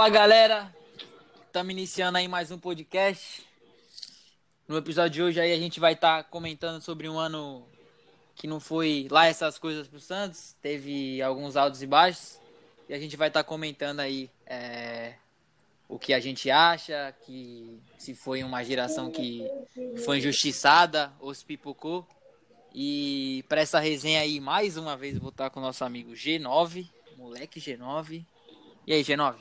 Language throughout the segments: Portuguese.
Fala galera, estamos iniciando aí mais um podcast. No episódio de hoje aí a gente vai estar tá comentando sobre um ano que não foi lá essas coisas pro Santos, teve alguns altos e baixos e a gente vai estar tá comentando aí é, o que a gente acha, que se foi uma geração que foi injustiçada ou se pipocou. E para essa resenha aí, mais uma vez, vou estar com o nosso amigo G9, moleque G9. E aí, G9?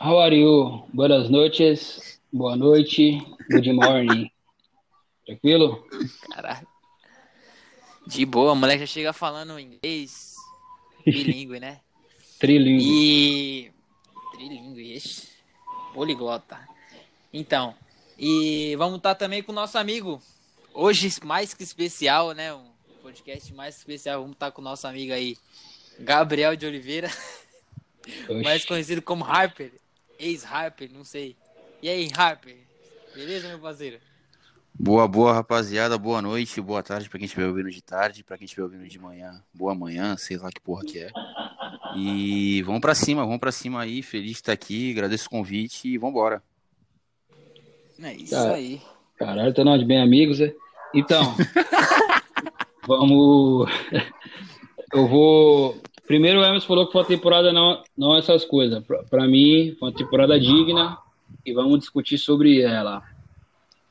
How are you? Boas noites, boa noite, good morning. Tranquilo? Caralho. De boa, o moleque já chega falando inglês, bilíngue, né? Trilingue. E. Trilingue, ixi. Poliglota. Então, e vamos estar também com o nosso amigo, hoje mais que especial, né? Um podcast mais especial. Vamos estar com o nosso amigo aí, Gabriel de Oliveira, Oxi. mais conhecido como Harper, ex-Harper, não sei. E aí, Harper? Beleza, meu parceiro? Boa, boa, rapaziada. Boa noite, boa tarde para quem estiver ouvindo de tarde, para quem estiver ouvindo de manhã. Boa manhã, sei lá que porra que é. E vamos para cima, vamos para cima aí. Feliz de estar aqui, agradeço o convite e vambora. É isso aí. Caralho, tô nós de bem amigos, é? Então, vamos. Eu vou. Primeiro, o Emerson falou que foi uma temporada não, não essas coisas. Para mim, foi uma temporada digna e vamos discutir sobre ela.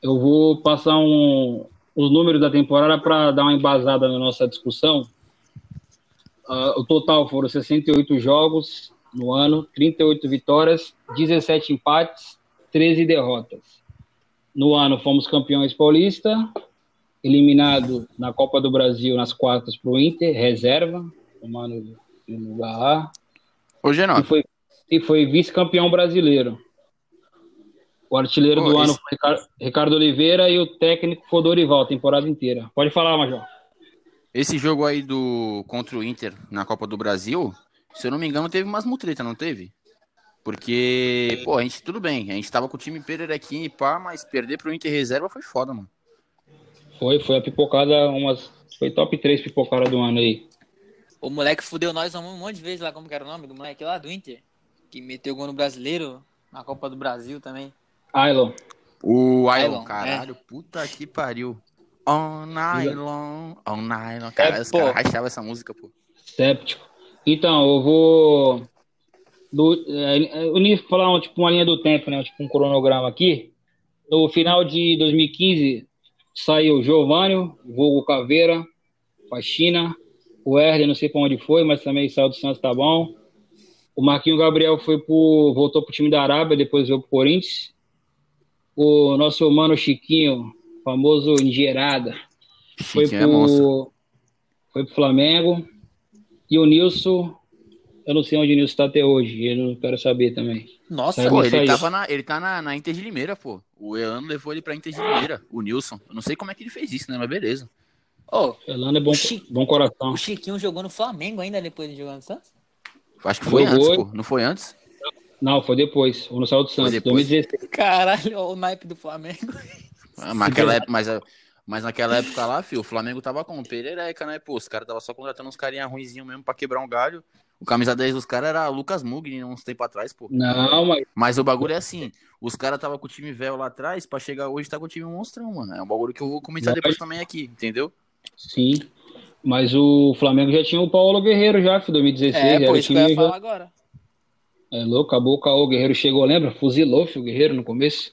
Eu vou passar um, os números da temporada para dar uma embasada na nossa discussão. Uh, o total foram 68 jogos no ano, 38 vitórias, 17 empates, 13 derrotas. No ano fomos campeões paulista, eliminado na Copa do Brasil nas quartas para o Inter, reserva, tomando no lugar A. Hoje não. E foi, e foi vice-campeão brasileiro. O artilheiro do esse... ano foi Ricardo Oliveira e o técnico foi Dorival, temporada inteira. Pode falar, Major. Esse jogo aí do contra o Inter na Copa do Brasil, se eu não me engano, teve umas mutretas, não teve? Porque, pô, a gente, tudo bem, a gente tava com o time pererequinho e pá, mas perder pro Inter reserva foi foda, mano. Foi, foi a pipocada, umas. Foi top 3 pipocada do ano aí. O moleque fudeu nós um monte de vezes lá, como que era o nome do moleque lá do Inter? Que meteu gol no brasileiro, na Copa do Brasil também. Ailon. O Ailon, caralho, é. puta que pariu. On nylon, on nylon. Cara, é, os caras rachavam essa música, pô. Séptico. Então, eu vou. Do, é, unir, falar tipo, uma linha do tempo, né? Tipo um cronograma aqui. No final de 2015, saiu Giovanni, Vogo Caveira, Faxina, o Herder, não sei para onde foi, mas também saiu do Santos, tá bom. O Marquinho Gabriel foi pro, voltou pro time da Arábia, depois veio pro Corinthians. O nosso mano Chiquinho, famoso Engerada, foi é pro, é foi pro Flamengo. E o Nilson, eu não sei onde o Nilson tá até hoje, eu não quero saber também. Nossa, pô, ele, tava na, ele tá na, na Inter de Limeira, pô. O Elano levou ele pra Inter de Limeira, o Nilson. Eu não sei como é que ele fez isso, né? Mas beleza. Oh, Elano é bom, bom coração. O Chiquinho jogou no Flamengo ainda depois de jogar no Santos? Acho que foi jogou... antes, pô. Não foi antes? Não, foi depois. O no do Santos, 2016. Caralho, o naipe do Flamengo. Ah, mas, naquela época, mas, mas naquela época lá, filho, o Flamengo tava com perereca, né? Pô, os caras tava só contratando uns carinha ruinzinho mesmo pra quebrar um galho. O camisa 10 dos caras era Lucas Mugni uns tempos atrás, pô. Não, mas. Mas o bagulho é assim: os caras tava com o time velho lá atrás, pra chegar hoje tá com o time monstrão, mano. É um bagulho que eu vou comentar mas... depois também aqui, entendeu? Sim. Mas o Flamengo já tinha o Paulo Guerreiro já, em 2016. É, pô, isso que eu ia falar agora. É louco, acabou o Caô, o Guerreiro chegou, lembra? Fuzilou o Guerreiro no começo.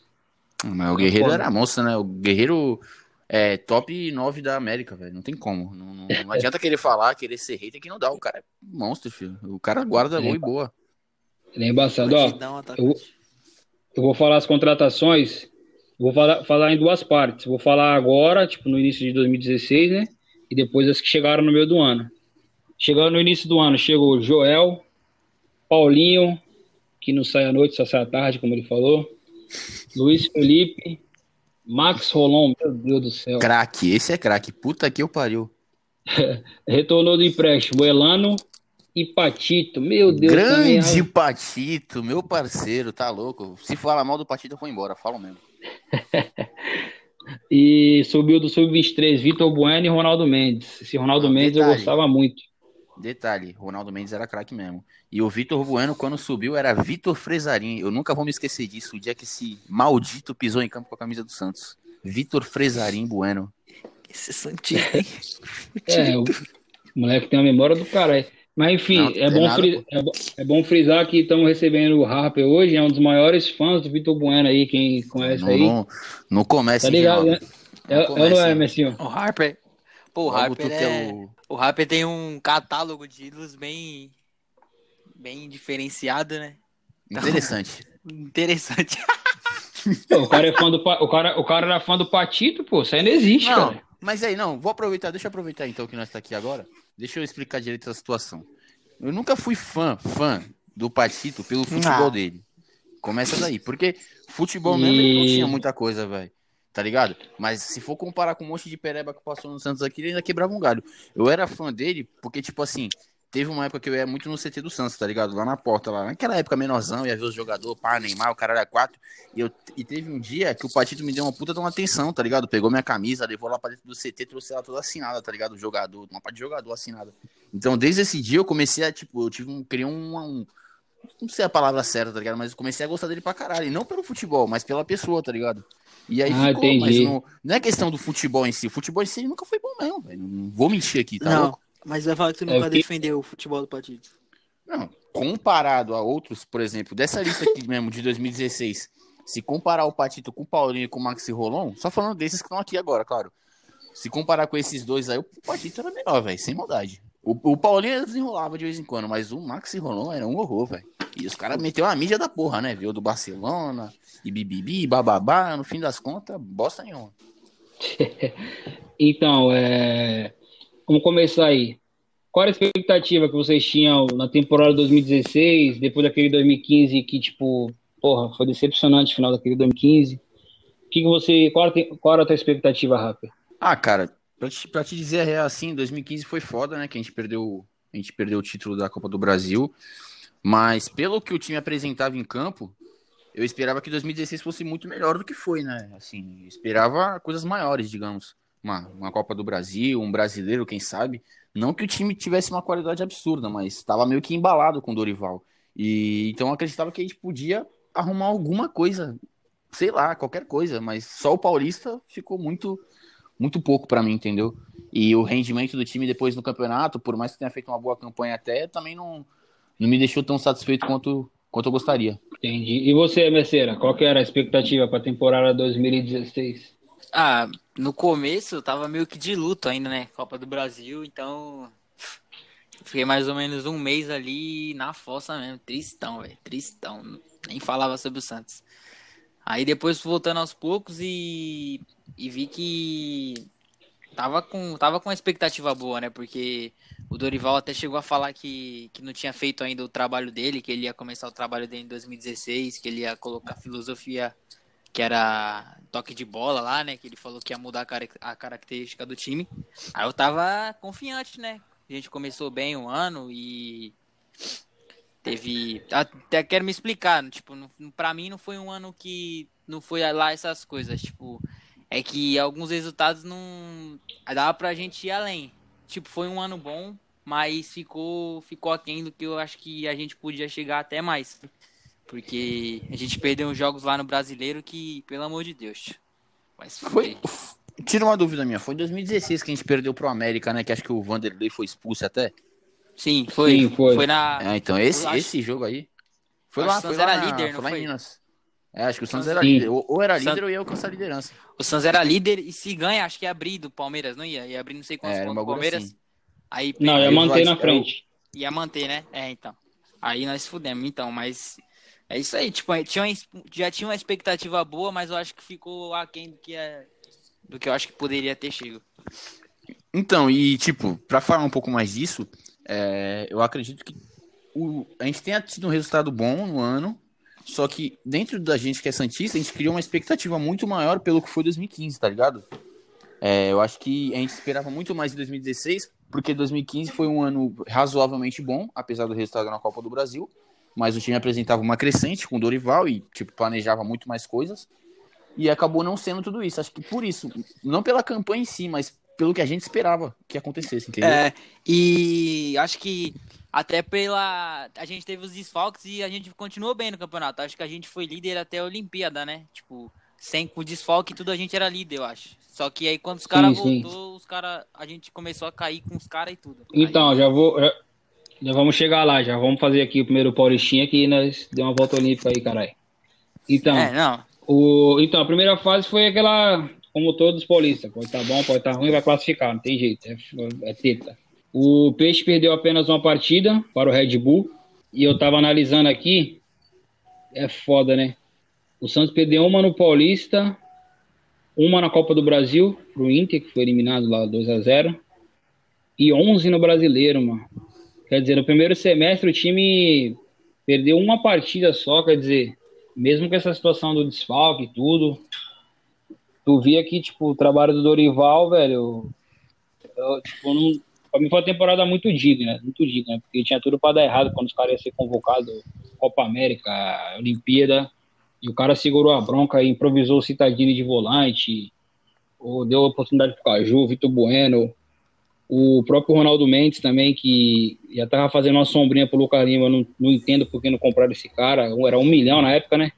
Mas o Guerreiro era monstro, né? O Guerreiro é top 9 da América, velho. Não tem como. Não, não, não adianta querer falar, querer ser hater que não dá. O cara é monstro, filho. O cara guarda gol e boa. Ele é embaçado. Ó, eu, eu, vou falar as contratações. Vou falar, falar em duas partes. Vou falar agora, tipo, no início de 2016, né? E depois as que chegaram no meio do ano. Chegando no início do ano, chegou o Joel, Paulinho, que não sai à noite, só sai à tarde, como ele falou. Luiz Felipe, Max Rolon, meu Deus do céu. Craque, esse é craque. Puta que eu pariu. Retornou do empréstimo, Elano e Patito. Meu Deus Grande também, Patito, meu parceiro, tá louco. Se falar mal do Patito, eu vou embora, falo mesmo. e subiu do Sub-23, Vitor Bueno e Ronaldo Mendes. Esse Ronaldo ah, Mendes detalhe. eu gostava muito. Detalhe, Ronaldo Mendes era craque mesmo. E o Vitor Bueno, quando subiu, era Vitor Fresarim. Eu nunca vou me esquecer disso, o dia que esse maldito pisou em campo com a camisa do Santos. Vitor Fresarim Bueno. Esse Santista, hein? É, o moleque tem uma memória do caralho. Mas enfim, Não, é, bom nada, fri- é, bo- é bom frisar que estamos recebendo o Harper hoje, é um dos maiores fãs do Vitor Bueno aí, quem conhece Não, aí. não, não comece, Tá ligado, né? É, é ou não é, Messinho? O Harper. Pô, o Harper é... é o- O Harper tem um catálogo de ídolos bem. bem diferenciado, né? Interessante. Interessante. Pô, o cara é fã do o cara, o cara era fã do Patito, pô, isso aí não existe, Não, cara. mas aí, não, vou aproveitar, deixa eu aproveitar então que nós tá aqui agora. Deixa eu explicar direito a situação. Eu nunca fui fã, fã do Patito pelo futebol Ah. dele. Começa daí, porque futebol mesmo ele não E- tinha muita coisa, velho. Tá ligado? Mas se for comparar com um monte de pereba que passou no Santos aqui, ele ainda quebrava um galho. Eu era fã dele porque, tipo assim, teve uma época que eu ia muito no CT do Santos, tá ligado? Lá na porta, lá. Naquela época menorzão, ia ver os jogadores, pá, Neymar, o cara era quatro. E, eu, e teve um dia que o Patito me deu uma puta de uma atenção, tá ligado? Pegou minha camisa, levou lá pra dentro do CT, trouxe ela toda assinada, tá ligado? O jogador, uma parte de jogador assinada. Então, desde esse dia eu comecei a, tipo, eu tive um, criei um, um não sei a palavra certa, tá ligado? Mas eu comecei a gostar dele pra caralho. E não pelo futebol, mas pela pessoa, tá ligado? E aí Ah, ficou, mas entendi. não, não é questão do futebol em si. O futebol em si nunca foi bom mesmo, velho. Não vou mentir aqui, tá não, louco? Mas vai falar que você É nunca que- defendeu o futebol do Patito. Não, comparado a outros, por exemplo, dessa lista aqui mesmo de 2016, se comparar o Patito com o Paulinho e com o Maxi Rolon, só falando desses que estão aqui agora, claro. Se comparar com esses dois aí, o Patito era melhor, velho, sem maldade. O, o Paulinho desenrolava de vez em quando, mas o Maxi Rolon era um horror, velho. E os caras meteu a mídia da porra, né? Viu do Barcelona, e bibibi, bababá, no fim das contas, bosta nenhuma. Então, é... vamos começar aí. Qual era a expectativa que vocês tinham na temporada 2016, depois daquele 2015 que, tipo, porra, foi decepcionante o final daquele 2015? O que, que você. Qual qual era a tua expectativa, Rapper? Ah, cara, pra te, pra te dizer assim, 2015 foi foda, né? Que a gente perdeu, a gente perdeu o título da Copa do Brasil. Mas pelo que o time apresentava em campo, eu esperava que 2016 fosse muito melhor do que foi, né? Assim, esperava coisas maiores, digamos. Uma, uma Copa do Brasil, um brasileiro, quem sabe. Não que o time tivesse uma qualidade absurda, mas estava meio que embalado com o Dorival. E então eu acreditava que a gente podia arrumar alguma coisa, sei lá, qualquer coisa, mas só o Paulista ficou muito muito pouco pra mim, entendeu? E o rendimento do time depois no campeonato, por mais que tenha feito uma boa campanha até, também não, não me deixou tão satisfeito quanto, quanto eu gostaria. Entendi. E você, Merceira, qual que era a expectativa para a temporada 2016? Ah, no começo eu tava meio que de luto ainda, né? Copa do Brasil, então. Fiquei mais ou menos um mês ali na fossa mesmo. Tristão, velho. Tristão. Nem falava sobre o Santos. Aí depois voltando aos poucos e, e vi que tava com, tava com uma expectativa boa, né? Porque o Dorival até chegou a falar que, que não tinha feito ainda o trabalho dele, que ele ia começar o trabalho dele em 2016, que ele ia colocar filosofia que era toque de bola lá, né? Que ele falou que ia mudar a, cara- a característica do time. Aí eu tava confiante, né? A gente começou bem o ano e teve. Até quero me explicar, tipo, pra mim não foi um ano que não foi lá essas coisas, tipo, é que alguns resultados não dava pra gente ir além. Tipo, foi um ano bom, mas ficou ficou aquém do que eu acho que a gente podia chegar até mais. Porque a gente perdeu uns jogos lá no Brasileiro que, pelo amor de Deus. Mas Foi. Tira uma dúvida minha, foi em 2016 que a gente perdeu pro América, né? Que acho que o Vanderlei foi expulso até. Sim, foi. Sim, foi. foi. na. É, então esse, acho- esse jogo aí. Foi Acho lá, que o foi Santos lá, era na- líder, foi não lá foi? em Minas. É, acho que o Santos era Sim. líder. Ou, ou era líder ou ia alcançar a liderança. O Santos era líder e se ganha, acho que ia abrir do Palmeiras, não ia? Ia abrir não sei quantos É, pontos do Palmeiras. assim. Aí Não, ia manter na frente. ia manter, né? É, então. Aí nós fudemos, então, mas é isso aí, tipo, tinha uma- já tinha uma expectativa boa, mas eu acho que ficou aquém do que é do que eu acho que poderia ter chego. Então, e tipo, pra falar um pouco mais disso, é, eu acredito que o, a gente tenha tido um resultado bom no ano, só que dentro da gente que é Santista, a gente criou uma expectativa muito maior pelo que foi 2015, tá ligado? É, eu acho que a gente esperava muito mais em 2016, porque 2015 foi um ano razoavelmente bom, apesar do resultado na Copa do Brasil, mas o time apresentava uma crescente com o Dorival e tipo, planejava muito mais coisas. E acabou não sendo tudo isso. Acho que por isso, não pela campanha em si, mas pelo que a gente esperava que acontecesse, entendeu? É, e acho que até pela. A gente teve os desfalques e a gente continuou bem no campeonato. Acho que a gente foi líder até a Olimpíada, né? Tipo, sem com desfalque tudo a gente era líder, eu acho. Só que aí quando os caras voltou, os cara, a gente começou a cair com os caras e tudo. Então, gente... já vou. Já, já, vamos chegar lá, já vamos fazer aqui o primeiro Paulistinha que nós deu uma volta olímpica aí, caralho. Então. É, não. O, então, a primeira fase foi aquela, como todos os paulistas, pode estar tá bom, pode estar tá ruim, vai classificar, não tem jeito, é, é teta. O Peixe perdeu apenas uma partida para o Red Bull. E eu tava analisando aqui. É foda, né? O Santos perdeu uma no Paulista, uma na Copa do Brasil, pro Inter, que foi eliminado lá 2 a 0 e 11 no Brasileiro, mano. Quer dizer, no primeiro semestre o time perdeu uma partida só, quer dizer, mesmo com essa situação do desfalque e tudo, tu via que, tipo, o trabalho do Dorival, velho, eu, tipo, não, Pra mim foi uma temporada muito digna, muito digna, porque tinha tudo para dar errado quando os caras iam ser convocados Copa América, Olimpíada, e o cara segurou a bronca e improvisou o Citadini de volante, ou deu oportunidade pro Caju, Vitor Bueno, o próprio Ronaldo Mendes também, que já tava fazendo uma sombrinha pro Lucas Lima, não, não entendo por que não compraram esse cara, era um milhão na época, né?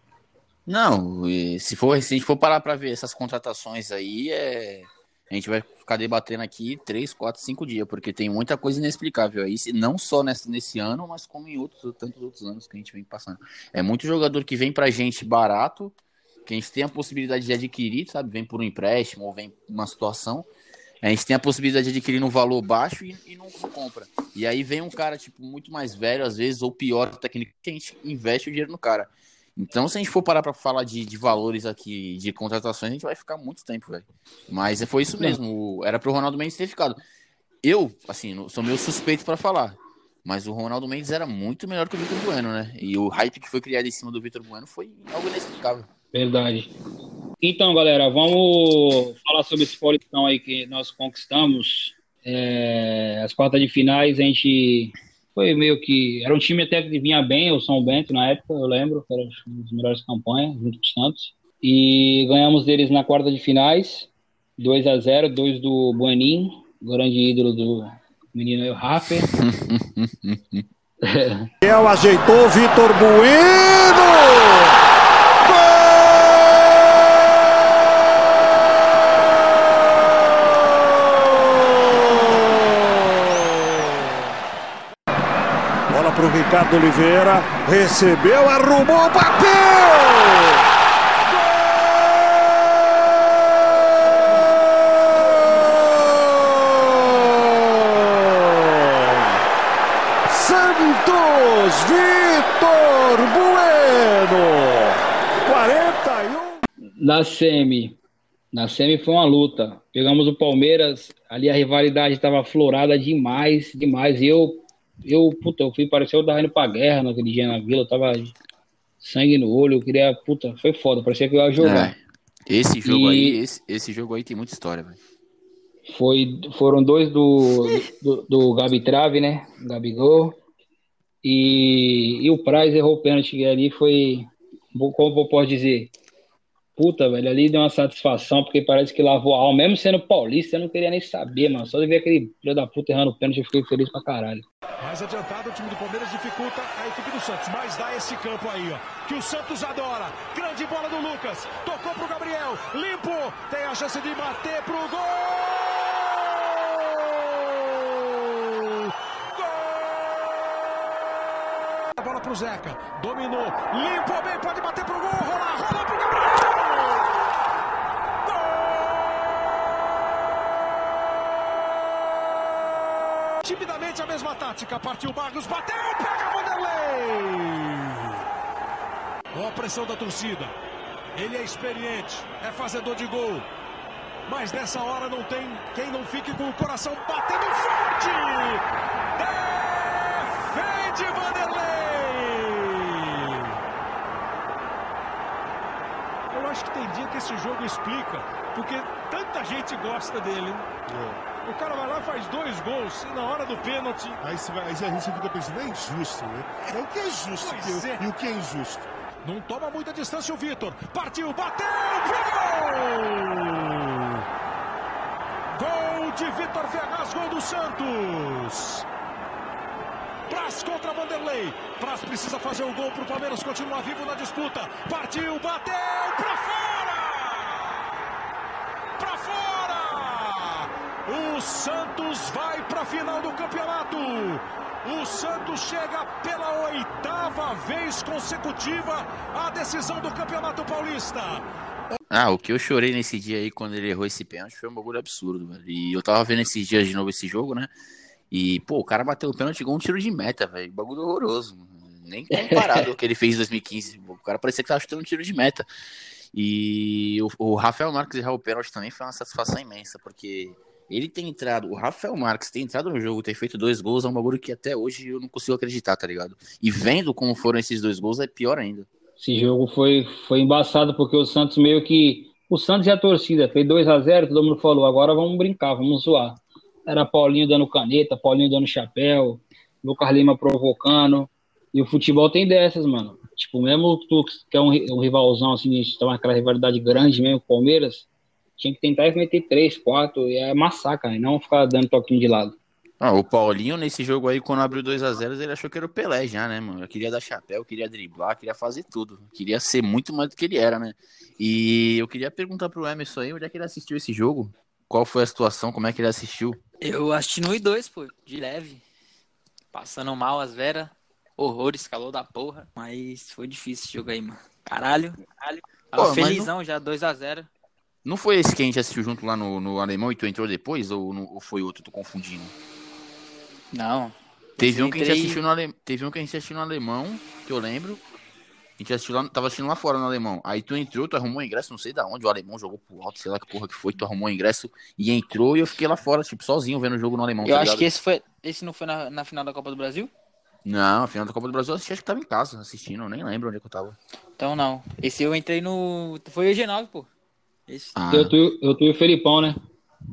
Não, se for se a gente for parar para ver essas contratações aí, é a gente vai ficar debatendo aqui três, quatro, cinco dias, porque tem muita coisa inexplicável aí, não só nesse, nesse ano, mas como em outros, tantos outros anos que a gente vem passando. É muito jogador que vem pra gente barato, que a gente tem a possibilidade de adquirir, sabe? Vem por um empréstimo ou vem uma situação. A gente tem a possibilidade de adquirir no valor baixo e, e não, não, compra. E aí vem um cara, tipo, muito mais velho, às vezes, ou pior técnico, que a gente investe o dinheiro no cara. Então, se a gente for parar para falar de, de valores aqui, de contratações, a gente vai ficar muito tempo, velho. Mas foi isso mesmo. Era pro Ronaldo Mendes ter ficado. Eu, assim, sou meio suspeito para falar. Mas o Ronaldo Mendes era muito melhor que o Vitor Bueno, né? E o hype que foi criado em cima do Vitor Bueno foi algo inexplicável. Verdade. Então, galera, vamos falar sobre esse politão aí que nós conquistamos. É, as quartas de finais, a gente foi meio que. Era um time até que vinha bem, o São Bento na época, eu lembro, que era uma das melhores campanhas, junto com o Santos. E ganhamos deles na quarta de finais, 2 a 0 dois do Buenin, grande ídolo do menino o Rafa. El ajeitou Vitor Bueno! Para o Ricardo Oliveira. Recebeu, arrumou, bateu! Santos Vitor Bueno. 41. Na semi. Na semi foi uma luta. Pegamos o Palmeiras, ali a rivalidade estava florada demais, demais. E eu eu, puta, eu fui, parecia eu tava indo pra guerra naquele dia na vila, tava sangue no olho, eu queria, puta, foi foda, parecia que eu ia jogar. É, esse jogo e... aí, esse, esse jogo aí tem muita história, velho. Foi, foram dois do, do, do Gabi Trave, né? Gabigol. E, e o Praz errou o pênalti ali, foi, como eu posso dizer, Puta, velho, ali deu uma satisfação, porque parece que lavou a alma. Mesmo sendo paulista, eu não queria nem saber, mano. Só de ver aquele filho da puta errando o pênalti, eu fiquei feliz pra caralho. Mais adiantado, o time do Palmeiras dificulta a equipe do Santos. Mas dá esse campo aí, ó. Que o Santos adora. Grande bola do Lucas. Tocou pro Gabriel. Limpo. Tem a chance de bater pro gol. A bola pro Zeca. Dominou. Limpo bem. Pode bater pro gol. Rolar. Rola pro Gabriel. Timidamente a mesma tática. Partiu Barros, bateu, pega Vanderlei. Ó a pressão da torcida. Ele é experiente, é fazedor de gol. Mas nessa hora não tem quem não fique com o coração batendo forte. Defende Vanderlei. Eu acho que tem dia que esse jogo explica, porque tanta gente gosta dele. É. O cara vai lá faz dois gols e na hora do pênalti. Aí você, vai, aí você fica pensando, é injusto, né? É o que é justo que, é. e o que é injusto. Não toma muita distância o Vitor. Partiu, bateu gol! Gol de Vitor Ferraz, gol do Santos. Praz contra Vanderlei. Praz precisa fazer o gol para o Palmeiras continuar vivo na disputa. Partiu, bateu, para fora! Para fora! O Santos vai para a final do campeonato. O Santos chega pela oitava vez consecutiva à decisão do Campeonato Paulista. Ah, o que eu chorei nesse dia aí quando ele errou esse pênalti foi um bagulho absurdo, velho. E eu tava vendo esses dias de novo esse jogo, né? E, pô, o cara bateu o pênalti igual um tiro de meta, velho. Bagulho horroroso. Nem comparado ao que ele fez em 2015. O cara parecia que tava chutando um tiro de meta. E o, o Rafael Marques errar o pênalti também foi uma satisfação imensa, porque ele tem entrado, o Rafael Marques tem entrado no jogo, ter feito dois gols, é um bagulho que até hoje eu não consigo acreditar, tá ligado? E vendo como foram esses dois gols, é pior ainda. Esse jogo foi, foi embaçado porque o Santos meio que. O Santos e a torcida fez 2 a 0 todo mundo falou, agora vamos brincar, vamos zoar. Era Paulinho dando caneta, Paulinho dando chapéu, Lucas Lima provocando. E o futebol tem dessas, mano. Tipo, mesmo tu que é um, um rivalzão, assim, a gente tá aquela rivalidade grande mesmo o Palmeiras, tinha que tentar meter três, quatro, e é massacre, e não ficar dando toquinho de lado. Ah, o Paulinho, nesse jogo aí, quando abriu 2 a 0 ele achou que era o Pelé já, né, mano? Eu queria dar chapéu, queria driblar, queria fazer tudo. Queria ser muito mais do que ele era, né? E eu queria perguntar pro Emerson aí, onde é que ele assistiu esse jogo? Qual foi a situação? Como é que ele assistiu? Eu assisti no I2, pô, de leve. Passando mal as veras. Horrores, calor da porra. Mas foi difícil esse jogo aí, mano. Caralho, caralho. Tava Pô, felizão não- já, 2x0. Não foi esse que a gente assistiu junto lá no, no Alemão e tu entrou depois? Ou, ou foi outro? Tô confundindo. Não. Teve um, que a gente entrei- assistiu no ale... Teve um que a gente assistiu no Alemão, que eu lembro. A gente assistiu lá, tava assistindo lá fora no Alemão. Aí tu entrou, tu arrumou o ingresso, não sei da onde, o Alemão jogou pro alto, sei lá que porra que foi, tu arrumou o ingresso e entrou e eu fiquei lá fora, tipo, sozinho vendo o jogo no Alemão. Eu tá acho ligado? que esse foi. Esse não foi na, na final da Copa do Brasil? Não, a final da Copa do Brasil eu assisti, acho que tava em casa assistindo, eu nem lembro onde é que eu tava. Então não. Esse eu entrei no. Foi o G9, pô. Esse. Ah, Eu, tu, eu tu e o Felipão, né?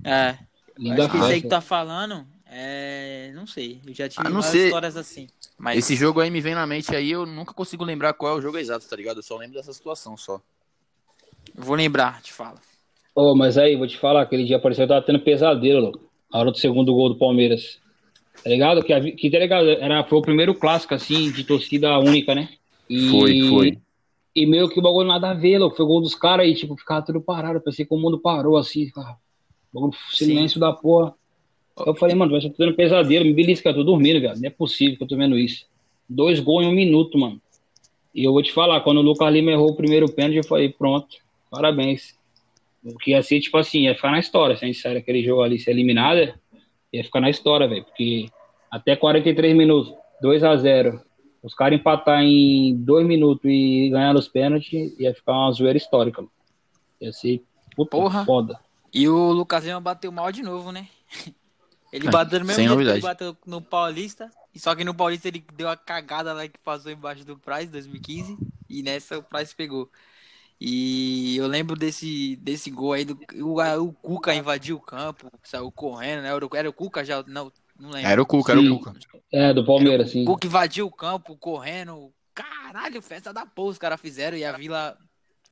É. Linda acho que esse aí que tá falando. É. Não sei. Eu já tive Ah, várias sei. histórias assim. Mas Esse jogo aí me vem na mente aí, eu nunca consigo lembrar qual é o jogo exato, tá ligado? Eu só lembro dessa situação só. vou lembrar, te falo. Ô, mas aí, vou te falar, aquele dia parecia que eu tava tendo pesadelo, louco. A hora do segundo gol do Palmeiras. Tá ligado? Que, a que tá ligado? Era, foi o primeiro clássico, assim, de torcida única, né? E, Foi, foi. E meio que o bagulho nada a ver, louco. Foi o gol dos caras aí, tipo, ficava tudo parado. Eu pensei que o mundo parou, assim. Bagulho, silêncio da porra. Eu falei, mano, vai estar tendo pesadelo. Me belisca, eu tô dormindo, velho. Não é possível que eu tô vendo isso. Dois gols em um minuto, mano. E eu vou te falar, quando o Lucas Lima errou o primeiro pênalti, eu falei, pronto, parabéns. Porque ia ser, tipo assim, ia ficar na história. Se a gente sair daquele jogo ali ser eliminada, ia ficar na história, velho. Porque até 43 minutos, 2 a 0 Os caras empatar em 2 minutos e ganhar os pênaltis, ia ficar uma zoeira histórica. mano. Ia ser puta Porra. foda. E o Lucas Lima bateu mal de novo, né? Ele É, bateu no mesmo sem jeito que novidade. ele bateu no Paulista. E só que no Paulista ele deu a cagada lá que passou embaixo do Price 2015. E nessa o Price pegou. E eu lembro desse, desse gol aí do o, o Cuca invadiu o campo, saiu correndo, né? Era o, era o Cuca já, não, não lembro. Era o Cuca, era o Cuca. É, do Palmeiras, sim. O Cuca invadiu o campo, correndo. Caralho, festa da porra os caras fizeram. E a vila,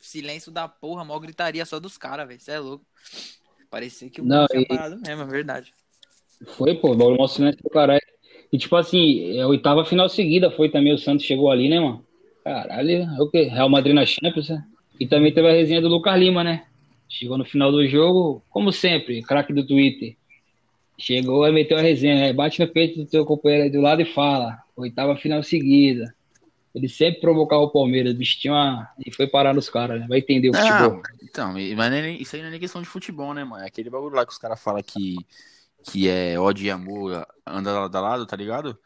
silêncio da porra, mó gritaria só dos caras, velho. Você é louco. Parecia que o Não, tinha e- parado mesmo, é verdade. Foi, pô, o mó silêncio do caralho. E tipo assim, é a oitava final seguida foi também, o Santos chegou ali, né, mano? Caralho, é o quê? Real Madrid na Champions, né? E também teve a resenha do Lucas Lima, né? Chegou no final do jogo, como sempre, craque do Twitter. Chegou e meteu a resenha, né? Bate no peito do teu companheiro aí do lado e fala. Oitava final seguida. Ele sempre provocava o Palmeiras, bicho tinha uma... E foi parar nos caras, né? Vai entender o futebol. Não, então, e- mas isso aí não é nem questão de futebol, né, mano? É aquele bagulho lá que os caras falam que, que é ódio e amor anda lado a lado, tá ligado?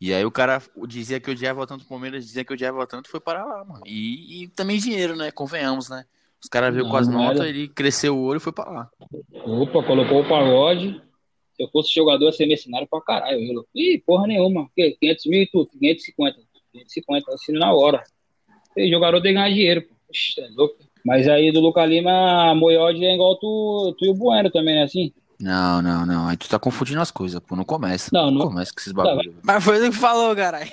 E aí o cara dizia que odiava tanto o Palmeiras, dizia que odiava tanto, foi parar lá, mano. E, e também dinheiro, né? Convenhamos, né? Os caras Não, com as notas, ele cresceu o olho e foi pra lá. Opa, colocou o pagode. Se eu fosse jogador, ia ser mercenário pra caralho. Eu, Ih, porra nenhuma. Que? 500 mil e tudo? 550. 550, assino na hora. E jogador tem que ganhar dinheiro, pô. Ixi, é louco. Mas aí do Luca Lima, Moiode é igual tu, tu e o Bueno também, né? Assim? Não, não, não. Aí tu tá confundindo as coisas, pô. Não começa. Não, não- começa com esses bagulho. Mas foi o que falou, caralho.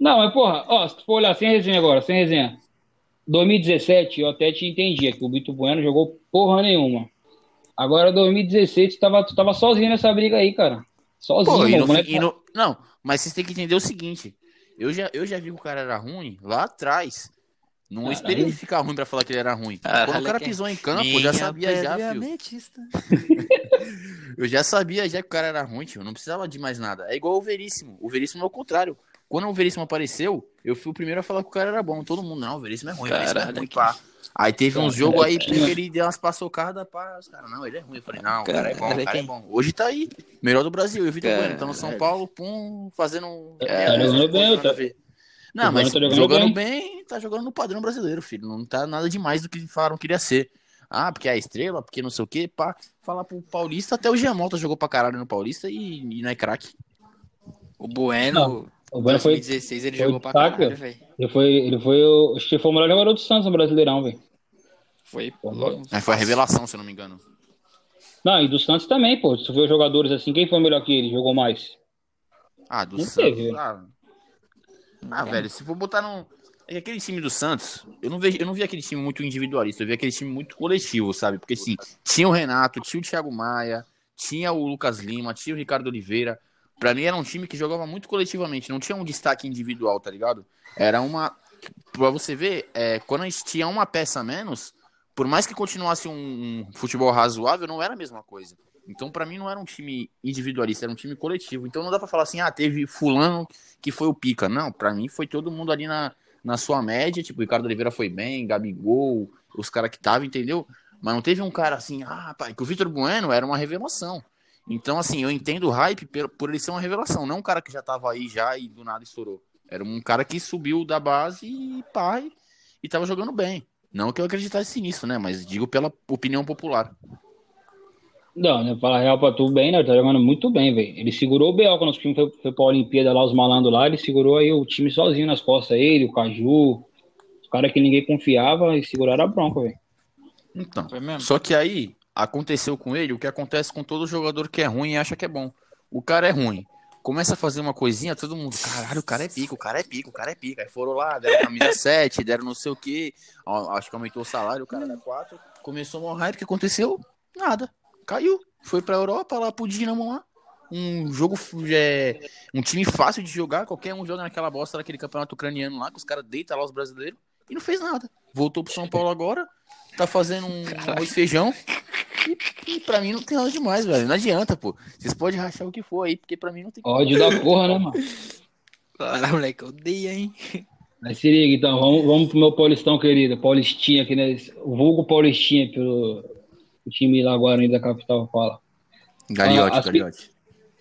Não, mas porra, ó, se tu for olhar sem resenha agora, sem resenha. 2017, eu até te entendia que o Bito Bueno jogou porra nenhuma. Agora, 2016, tu tava, tu tava sozinho nessa briga aí, cara. Sozinho, Pô, e no moleque e no- Não, mas vocês têm que entender o seguinte. Eu já, eu já vi que o cara era ruim lá atrás. Não Caralho. esperei ele ficar ruim pra falar que ele era ruim. Caralho, Quando o cara que- pisou em campo, eu já sabia já, filho. Eu já sabia já que o cara era ruim, tio. Não precisava de mais nada. É igual o Veríssimo. O Veríssimo é o contrário. Quando o Veríssimo apareceu, eu fui o primeiro a falar que o cara era bom. Todo mundo, não, o Veríssimo é ruim, o Veríssimo é ruim, pá. Aí teve uns Caralho, jogos aí que- ele deu umas paçocadas, pá. Os caras, não, ele é ruim. Eu falei, não, o cara é bom, o Caralho, cara é bom. Hoje tá aí, melhor do Brasil. E o Vitor Caralho. Bueno tá no São Paulo, pum, fazendo um. Tá jogando bem, tá- Não, mas tá jogando, jogando bem. tá jogando no padrão brasileiro, filho. Não tá nada demais do que falaram que iria ser. Ah, porque é a estrela, porque não sei o quê, pá. Falar pro Paulista, até o Giamota jogou pra caralho no Paulista e, e não é craque. O Bueno, Não, O Bueno foi, 2016, ele foi jogou pra caralho, velho. ele foi, ele foi o, acho que foi o melhor jogador do Santos no Brasileirão, velho. Foi. Aí foi a revelação, se eu não me engano. Não, e do Santos também, pô. Se tu vê os jogadores assim, quem foi melhor que ele? Jogou mais? Ah, do Não Santos. teve. Ah, Ah, velho, se for botar num. É que aquele time do Santos, eu não, vejo, eu não vi aquele time muito individualista, eu vi aquele time muito coletivo, sabe? Porque assim, tinha o Renato, tinha o Thiago Maia, tinha o Lucas Lima, tinha o Ricardo Oliveira. Pra mim era um time que jogava muito coletivamente, não tinha um destaque individual, tá ligado? Era uma. Pra você ver, é, quando a gente tinha uma peça a menos, por mais que continuasse um, um futebol razoável, não era a mesma coisa. Então, pra mim, não era um time individualista, era um time coletivo. Então, não dá pra falar assim, ah, teve fulano que foi o pica. Não, pra mim, foi todo mundo ali na, na sua média. Tipo, Ricardo Oliveira foi bem, Gabigol, os caras que estavam, entendeu? Mas não teve um cara assim, ah, pai, que o Vitor Bueno era uma revelação. Então, assim, eu entendo o hype por, por ele ser uma revelação, não um cara que já tava aí já e do nada estourou. Era um cara que subiu da base e pá, e, e tava jogando bem. Não que eu acreditasse nisso, né? Mas digo pela opinião popular. Não, né? Falar real pra tu bem, né? Tá jogando muito bem, velho. Ele segurou o Biel quando o time foi, foi pra Olimpíada lá, os malandros lá. Ele segurou aí o time sozinho nas costas. Ele, o Caju, os caras que ninguém confiava e seguraram a bronca, velho. Então, Foi mesmo? só que aí aconteceu com ele o que acontece com todo jogador que é ruim e acha que é bom. O cara é ruim. Começa a fazer uma coisinha, todo mundo, caralho, o cara é pica, o cara é pica, o cara é pica. Aí foram lá, deram camisa 7, deram não sei o quê. Acho que aumentou o salário, o cara dá 4. Começou uma hype, o que aconteceu? Nada. Caiu. Foi pra Europa, lá pro Dinamo lá. Um jogo, é, um time fácil de jogar, qualquer um joga naquela bosta daquele campeonato ucraniano lá, que os caras deitam lá os brasileiros, e não fez nada. Voltou pro São Paulo agora, tá fazendo um arroz feijão. E, e pra mim não tem nada demais, velho. Não adianta, pô. Vocês podem rachar o que for aí, porque pra mim não tem Ódio da porra, né, mano? Caralho, moleque, odeia, hein? Mas se liga, então, vamos, vamos pro meu Paulistão, querido. Paulistinha aqui, né? O vulgo Paulistinha, pelo o time lá Guarani da capital fala. Galiote, Ah, as- galiote.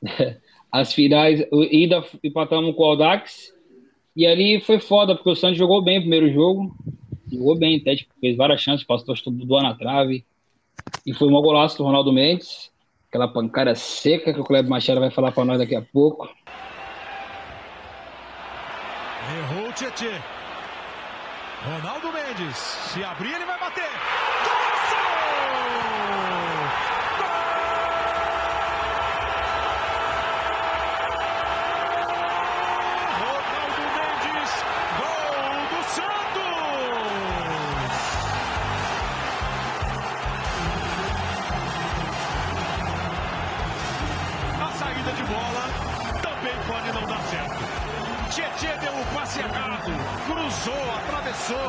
As finais, ida empatamos com o Audax. E ali foi foda, porque o Santos jogou bem o primeiro jogo. Jogou bem, até tipo, fez várias chances, passou tudo na trave. E foi um golaço do Ronaldo Mendes. Aquela pancada seca que o Kleber Machado vai falar pra nós daqui a pouco. Errou o Tietê. Ronaldo Mendes. Se abrir, ele vai bater. Pode não dar certo. Tietê deu o passe errado, cruzou, atravessou,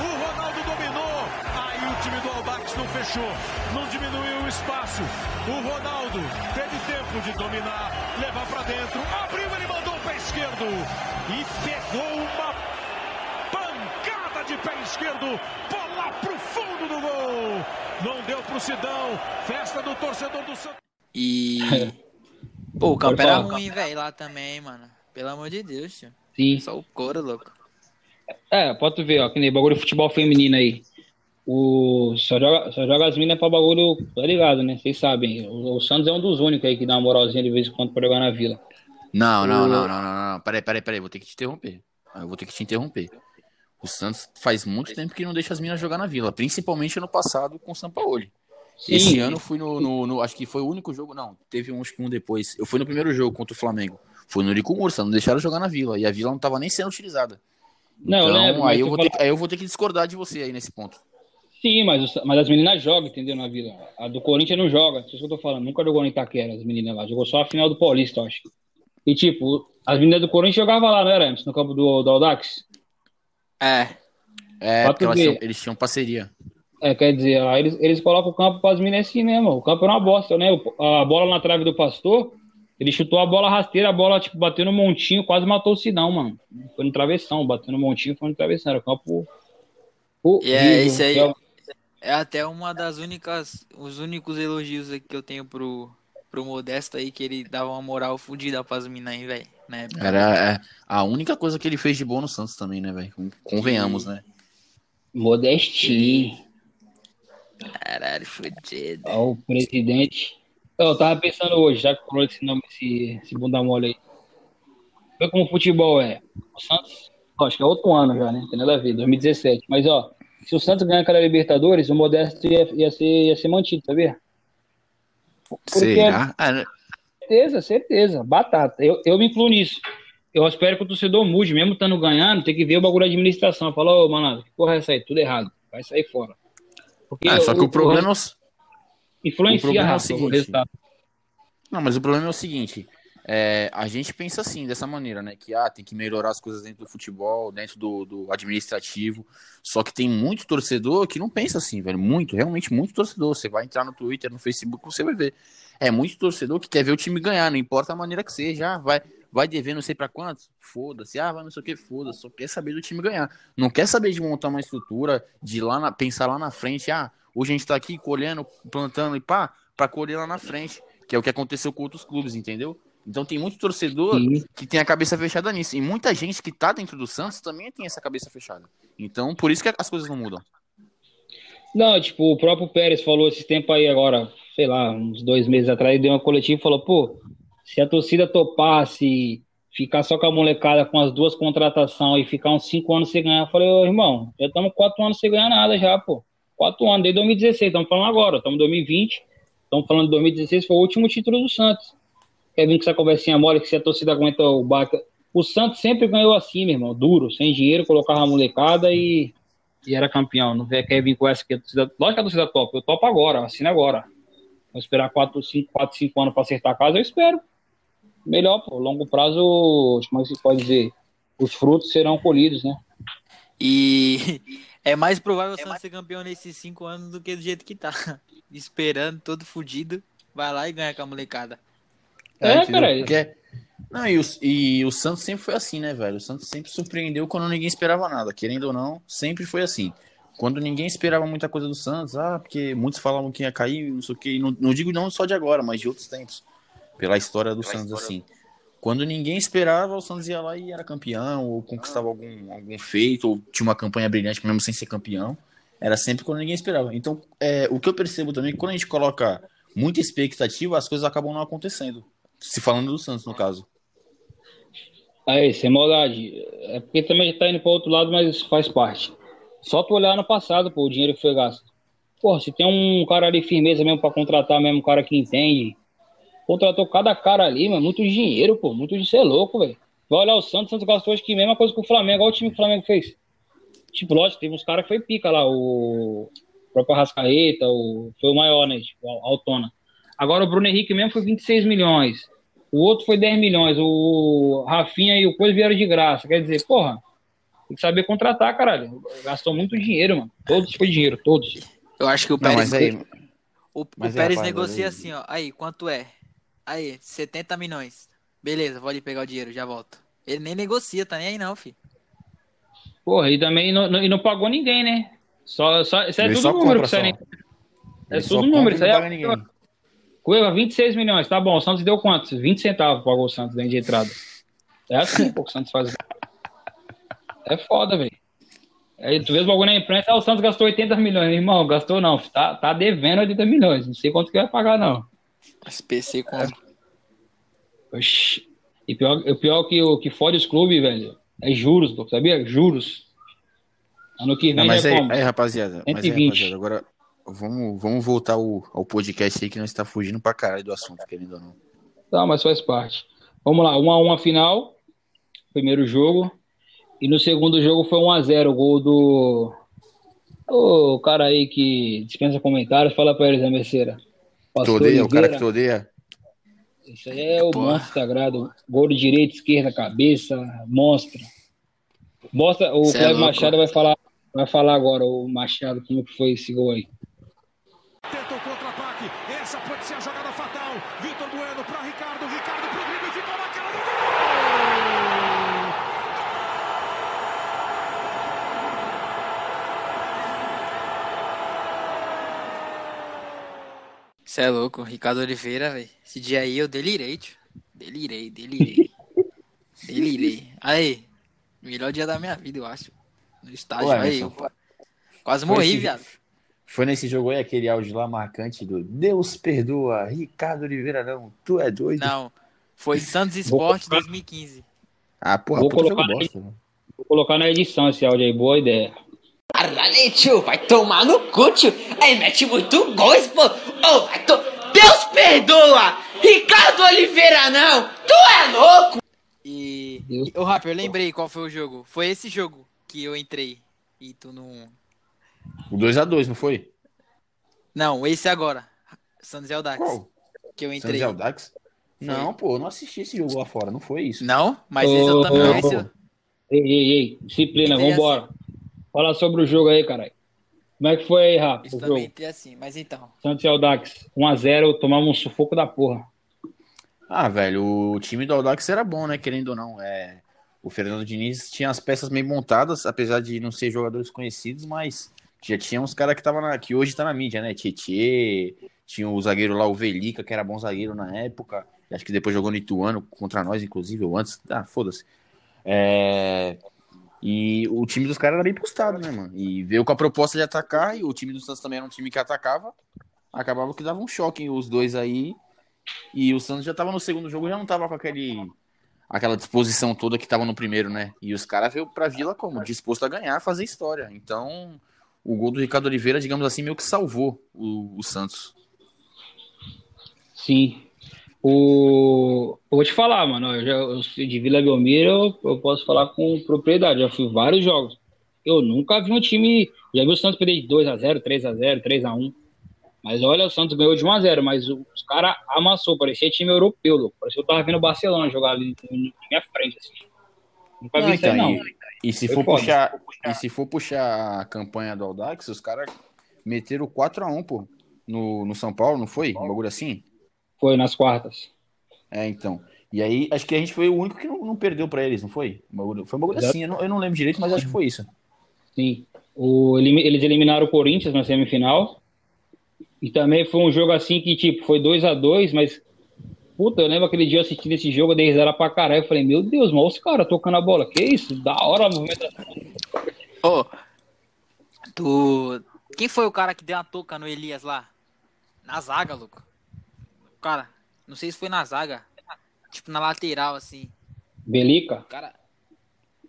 o Ronaldo dominou, aí o time do Aldax não fechou, não diminuiu o espaço. O Ronaldo teve tempo de dominar, levar pra dentro, abriu, ele mandou o pé esquerdo e pegou uma pancada de pé esquerdo, bola pro fundo do gol. Não deu pro Sidão, festa do torcedor do Santos. E. Pô, o campo era ruim, velho, lá também, mano. Pelo amor de Deus, tio. Sim. Só o couro, louco. É, pode tu ver, ó, que nem bagulho de futebol feminino aí. O, só, joga, só joga as minas pra bagulho, tá ligado, né? Vocês sabem. O, o Santos é um dos únicos aí que dá uma moralzinha de vez em quando pra jogar na vila. Não, não, O- não, não, não, não. Peraí, peraí, peraí. Vou ter que te interromper. Ah, Eu vou ter que te interromper. O Santos faz muito tempo que não deixa as minas jogar na vila, principalmente ano passado com o Sampaoli. Esse Sim. ano eu fui no, no, no- Acho que foi o único jogo. Não, teve um, acho que um depois. Eu fui no primeiro jogo contra o Flamengo. Foi no Urico Mursa, não deixaram jogar na vila. E a vila não tava nem sendo utilizada. Não, então, lembro, aí, eu vou ter, que- aí eu vou ter que discordar de você aí nesse ponto. Sim, mas, mas as meninas jogam, entendeu? Na vila. A do Corinthians não joga. Isso que eu tô falando. Nunca jogou no Itaquera, as meninas lá. Jogou só a final do Paulista, eu acho. E, tipo, as meninas do Corinthians jogavam lá, não era antes? No campo do, do Audax? É. É, elas eles tinham parceria. É, quer dizer, lá eles, eles colocam o campo para as meninas assim mesmo. O campo é uma bosta, né? O- A bola na trave do pastor, ele chutou a bola rasteira, a bola, tipo, bateu no montinho, quase matou o Sidão, mano. Foi no travessão, bateu no montinho, foi no travessão. Era o campo. E é esse aí. horrível. É até uma das únicas, os únicos elogios aqui que eu tenho pro, pro Modesto aí, que ele dava uma moral fodida pras minas aí, velho. Né? Era é, a única coisa que ele fez de bom no Santos também, né, velho? Convenhamos, né? Modestinho. Caralho, fudido. Ó, o presidente. Eu tava pensando hoje, já que falou esse nome, esse, esse bunda mole aí. Vê como o futebol é. O Santos, ó, acho que é outro ano já, né? Tem nada a ver, 2017. Mas, ó, se o Santos ganhar aquela Libertadores, o Modesto ia, ia, ser, ia ser mantido, sabia? Porque Será? Ah, né? Certeza, certeza. Batata. Eu, eu me incluo nisso. Eu espero que o torcedor mude, mesmo estando ganhando, tem que ver o bagulho da administração. Fala, ô, manado, que porra é essa aí? Tudo errado. Vai sair fora. Porque Ah, só que o problema é o, influencia o problema é o seguinte. Não, mas o problema é o seguinte: é, a gente pensa assim, dessa maneira, né? Que ah, tem que melhorar as coisas dentro do futebol, dentro do, do administrativo. Só que tem muito torcedor que não pensa assim, velho. Muito, realmente muito torcedor. Você vai entrar no Twitter, no Facebook, você vai ver. É muito torcedor que quer ver o time ganhar, não importa a maneira que seja. Ah, vai, vai dever não sei pra quantos? Foda-se. Ah, vai não sei o que, foda-se. Só quer saber do time ganhar. Não quer saber de montar uma estrutura, de lá na, pensar lá na frente. Ah, hoje a gente tá aqui colhendo, plantando e pá, pra colher lá na frente. Que é o que aconteceu com outros clubes, entendeu? Então tem muito torcedor Sim. que tem a cabeça fechada nisso. E muita gente que tá dentro do Santos também tem essa cabeça fechada. Então, por isso que as coisas não mudam. Não, tipo, o próprio Pérez falou esse tempo aí agora, sei lá, uns dois meses atrás, deu uma coletiva e falou, pô, se a torcida topasse ficar só com a molecada com as duas contratações e ficar uns cinco anos sem ganhar, eu falei, ô irmão, já estamos quatro anos sem ganhar nada já, pô. Quatro anos, desde 2016, estamos falando agora, estamos em 2020, estamos falando de 2016, foi o último título do Santos. Quer vir com essa conversinha mole que se a torcida aguenta o baca. O Santos sempre ganhou assim, meu irmão, duro, sem dinheiro, colocava a molecada e e era campeão. Não quer vir com essa que a torcida. Lógico que a torcida topa. Eu topo agora, assina agora. Vou esperar 4, 5, 4, 5 anos para acertar a casa, eu espero. Melhor, pô. Longo prazo, como é se pode dizer? Os frutos serão colhidos, né? E é mais provável o Santos ser campeão nesses cinco anos do que do jeito que tá. Esperando, todo fudido. Vai lá e ganha com a molecada. É, entendeu? cara. Porque- Não, e o, e o Santos sempre foi assim, né, velho? O Santos sempre surpreendeu quando ninguém esperava nada. Querendo ou não, sempre foi assim. Quando ninguém esperava muita coisa do Santos, ah, porque muitos falavam que ia cair, não sei o quê. Não, não digo não só de agora, mas de outros tempos. Pela história do Santos, assim. Quando ninguém esperava, o Santos ia lá e era campeão, ou conquistava algum, algum feito, ou tinha uma campanha brilhante mesmo sem ser campeão. Era sempre quando ninguém esperava. Então, é, o que eu percebo também é que quando a gente coloca muita expectativa, as coisas acabam não acontecendo. Se falando do Santos, no caso. Aí, sem maldade. É porque também já tá indo para outro lado, mas faz parte. Só tu olhar no passado, pô, o dinheiro que foi gasto. Pô, se tem um cara ali firmeza mesmo para contratar mesmo, um cara que entende. Contratou cada cara ali, mano, muito dinheiro, pô, muito de ser louco, velho. Vai olhar o Santos, o Santos gastou acho que a mesma coisa que o Flamengo, olha o time que o Flamengo fez. Tipo, lógico, teve uns caras que foi pica lá, o próprio Arrascaeta, o... foi o maior, né, tipo, a Altona. Agora o Bruno Henrique mesmo foi 26 milhões. O outro foi 10 milhões. O Rafinha e o Coisa vieram de graça. Quer dizer, porra, tem que saber contratar, caralho. Gastou muito dinheiro, mano. Todos foi dinheiro, todos. Eu acho que o Não, Pérez, mas aí. o, o mas Pérez rapaz, negocia aí- assim, ó. Aí, quanto é? Aí, 70 milhões. Beleza, vou ali pegar o dinheiro, já volto. Ele nem negocia, tá nem aí não, filho. Porra, e também não, não- e não pagou ninguém, né? Só, só, isso é Ele tudo só número que sai, né? É tudo número. Isso não aí é... ninguém. Cueva, 26 milhões. Tá bom, o Santos deu quantos? 20 centavos pagou o Santos dentro de entrada. É assim, pô, que o Santos faz. É foda, velho. Aí tu vê os bagulho na imprensa, ah, o Santos gastou 80 milhões. Irmão, gastou não. Tá, tá devendo 80 milhões. Não sei quanto que vai pagar, não. SPC com. Oxi. E pior, o pior que o que fode os clubes, velho, é juros, pô, sabia? Juros. Ano que vem Não, mas é aí, como? aí, rapaziada, mas aí, 120. rapaziada, agora vamos, vamos voltar ao, ao podcast aí que nós está fugindo pra caralho do assunto, querendo ou não. Tá, mas faz parte. Vamos lá, 1 a 1 a final. Primeiro jogo. E no segundo jogo foi 1 a 0 o gol do Ô, cara aí que dispensa comentários, fala pra eles, né, Merceira? Tu odeia, o cara que tu odeia. Isso aí é o Porra. monstro sagrado. Gol de direita, esquerda, cabeça, monstro. Mostra, o Cê é Cleber louco. Machado vai falar, vai falar agora, o Machado, como que foi esse gol aí. Tenta o contra-ataque. Essa pode ser a jogada fatal. Vitor Bueno para Ricardo. Ricardo pro drible. Ficou na cara do gol. Você é louco, Ricardo Oliveira, velho. Esse dia aí eu delirei, tio. Delirei, delirei. delirei. Aí, melhor dia da minha vida, eu acho. No estádio, Ué, aí. Eu quase morri, esse- viado. Foi nesse jogo aí aquele áudio lá marcante do Deus perdoa, Ricardo Oliveira não, tu é doido. Não, foi Santos Esporte 2015. Ah, porra, Vou colocar bosta. né? Vou colocar na edição esse áudio aí, boa ideia. Caralho, tio, vai tomar no cu, tio. Aí mete muito gols, pô. Ô, vai to... Deus perdoa! Ricardo Oliveira não! Tu é louco! E. Ô, Rapper, eu lembrei qual foi o jogo. Foi esse jogo que eu entrei. E tu não. O 2x2, não foi? Não, esse agora. Santos e. Qual? Que eu Santos entrei. e Audax? Não, pô, eu não assisti esse jogo lá fora, não foi isso. Não? Mas esse eu também. ô, esse eu- Ei, ei, ei, disciplina, Entrei vambora. Fala sobre o jogo aí, caralho. Como é que foi aí, Rafa, Isso o também tem assim, mas então. Santos e Audax, 1x0, tomamos um sufoco da porra. Ah, velho, o time do Audax era bom, né? Querendo ou não. É... O Fernando Diniz tinha as peças bem montadas, apesar de não ser jogadores conhecidos, mas já tinha uns caras que tava na... que hoje tá na mídia, né? Tietê, tinha o zagueiro lá, o Velica, que era bom zagueiro na época. Acho que depois jogou no Ituano contra nós, inclusive, ou antes. Ah, foda-se. É... E o time dos caras era bem postado, né, mano? E veio com a proposta de atacar, e o time do Santos também era um time que atacava. Acabava que dava um choque os dois aí. E o Santos já tava no segundo jogo, já não tava com aquele aquela disposição toda que tava no primeiro, né? E os caras veio pra Vila como? Disposto a ganhar, fazer história. Então, o gol do Ricardo Oliveira, digamos assim, meio que salvou o, o Santos. Sim. O... Eu vou te falar, mano. Eu, já, eu de Vila Belmiro, eu, eu posso falar com propriedade. Já fui vários jogos. Eu nunca vi um time. Já vi o Santos perder de 2x0, 3x0, 3x1. Mas olha, o Santos ganhou de 1x0, mas os caras amassou. Parecia time europeu, louco. Parecia que eu tava vendo o Barcelona jogar ali na minha frente. Assim. Nunca vi Não, isso aí, então, não. E se for foda. puxar, e se for puxar a campanha do Audax, os caras meteram 4 a 1 pô, no, no São Paulo, não foi? Um bagulho assim? Foi nas quartas. É, então. E aí, acho que a gente foi o único que não, não perdeu pra eles, não foi? Foi um bagulho Exato. assim, eu não, eu não lembro direito, mas acho que foi isso. Sim. O, eles eliminaram o Corinthians na semifinal. E também foi um jogo assim que, tipo, foi 2 a 2 mas. Puta, eu lembro aquele dia eu assistindo esse jogo, eu dei risada pra caralho. Eu falei, meu Deus, mas olha os caras tocando a bola. Que isso? Da hora a movimentação. Ô, tu. Quem foi o cara que deu uma touca no Elias lá? Na zaga, louco. Cara, não sei se foi na zaga. Tipo, na lateral, assim. Belica? Cara.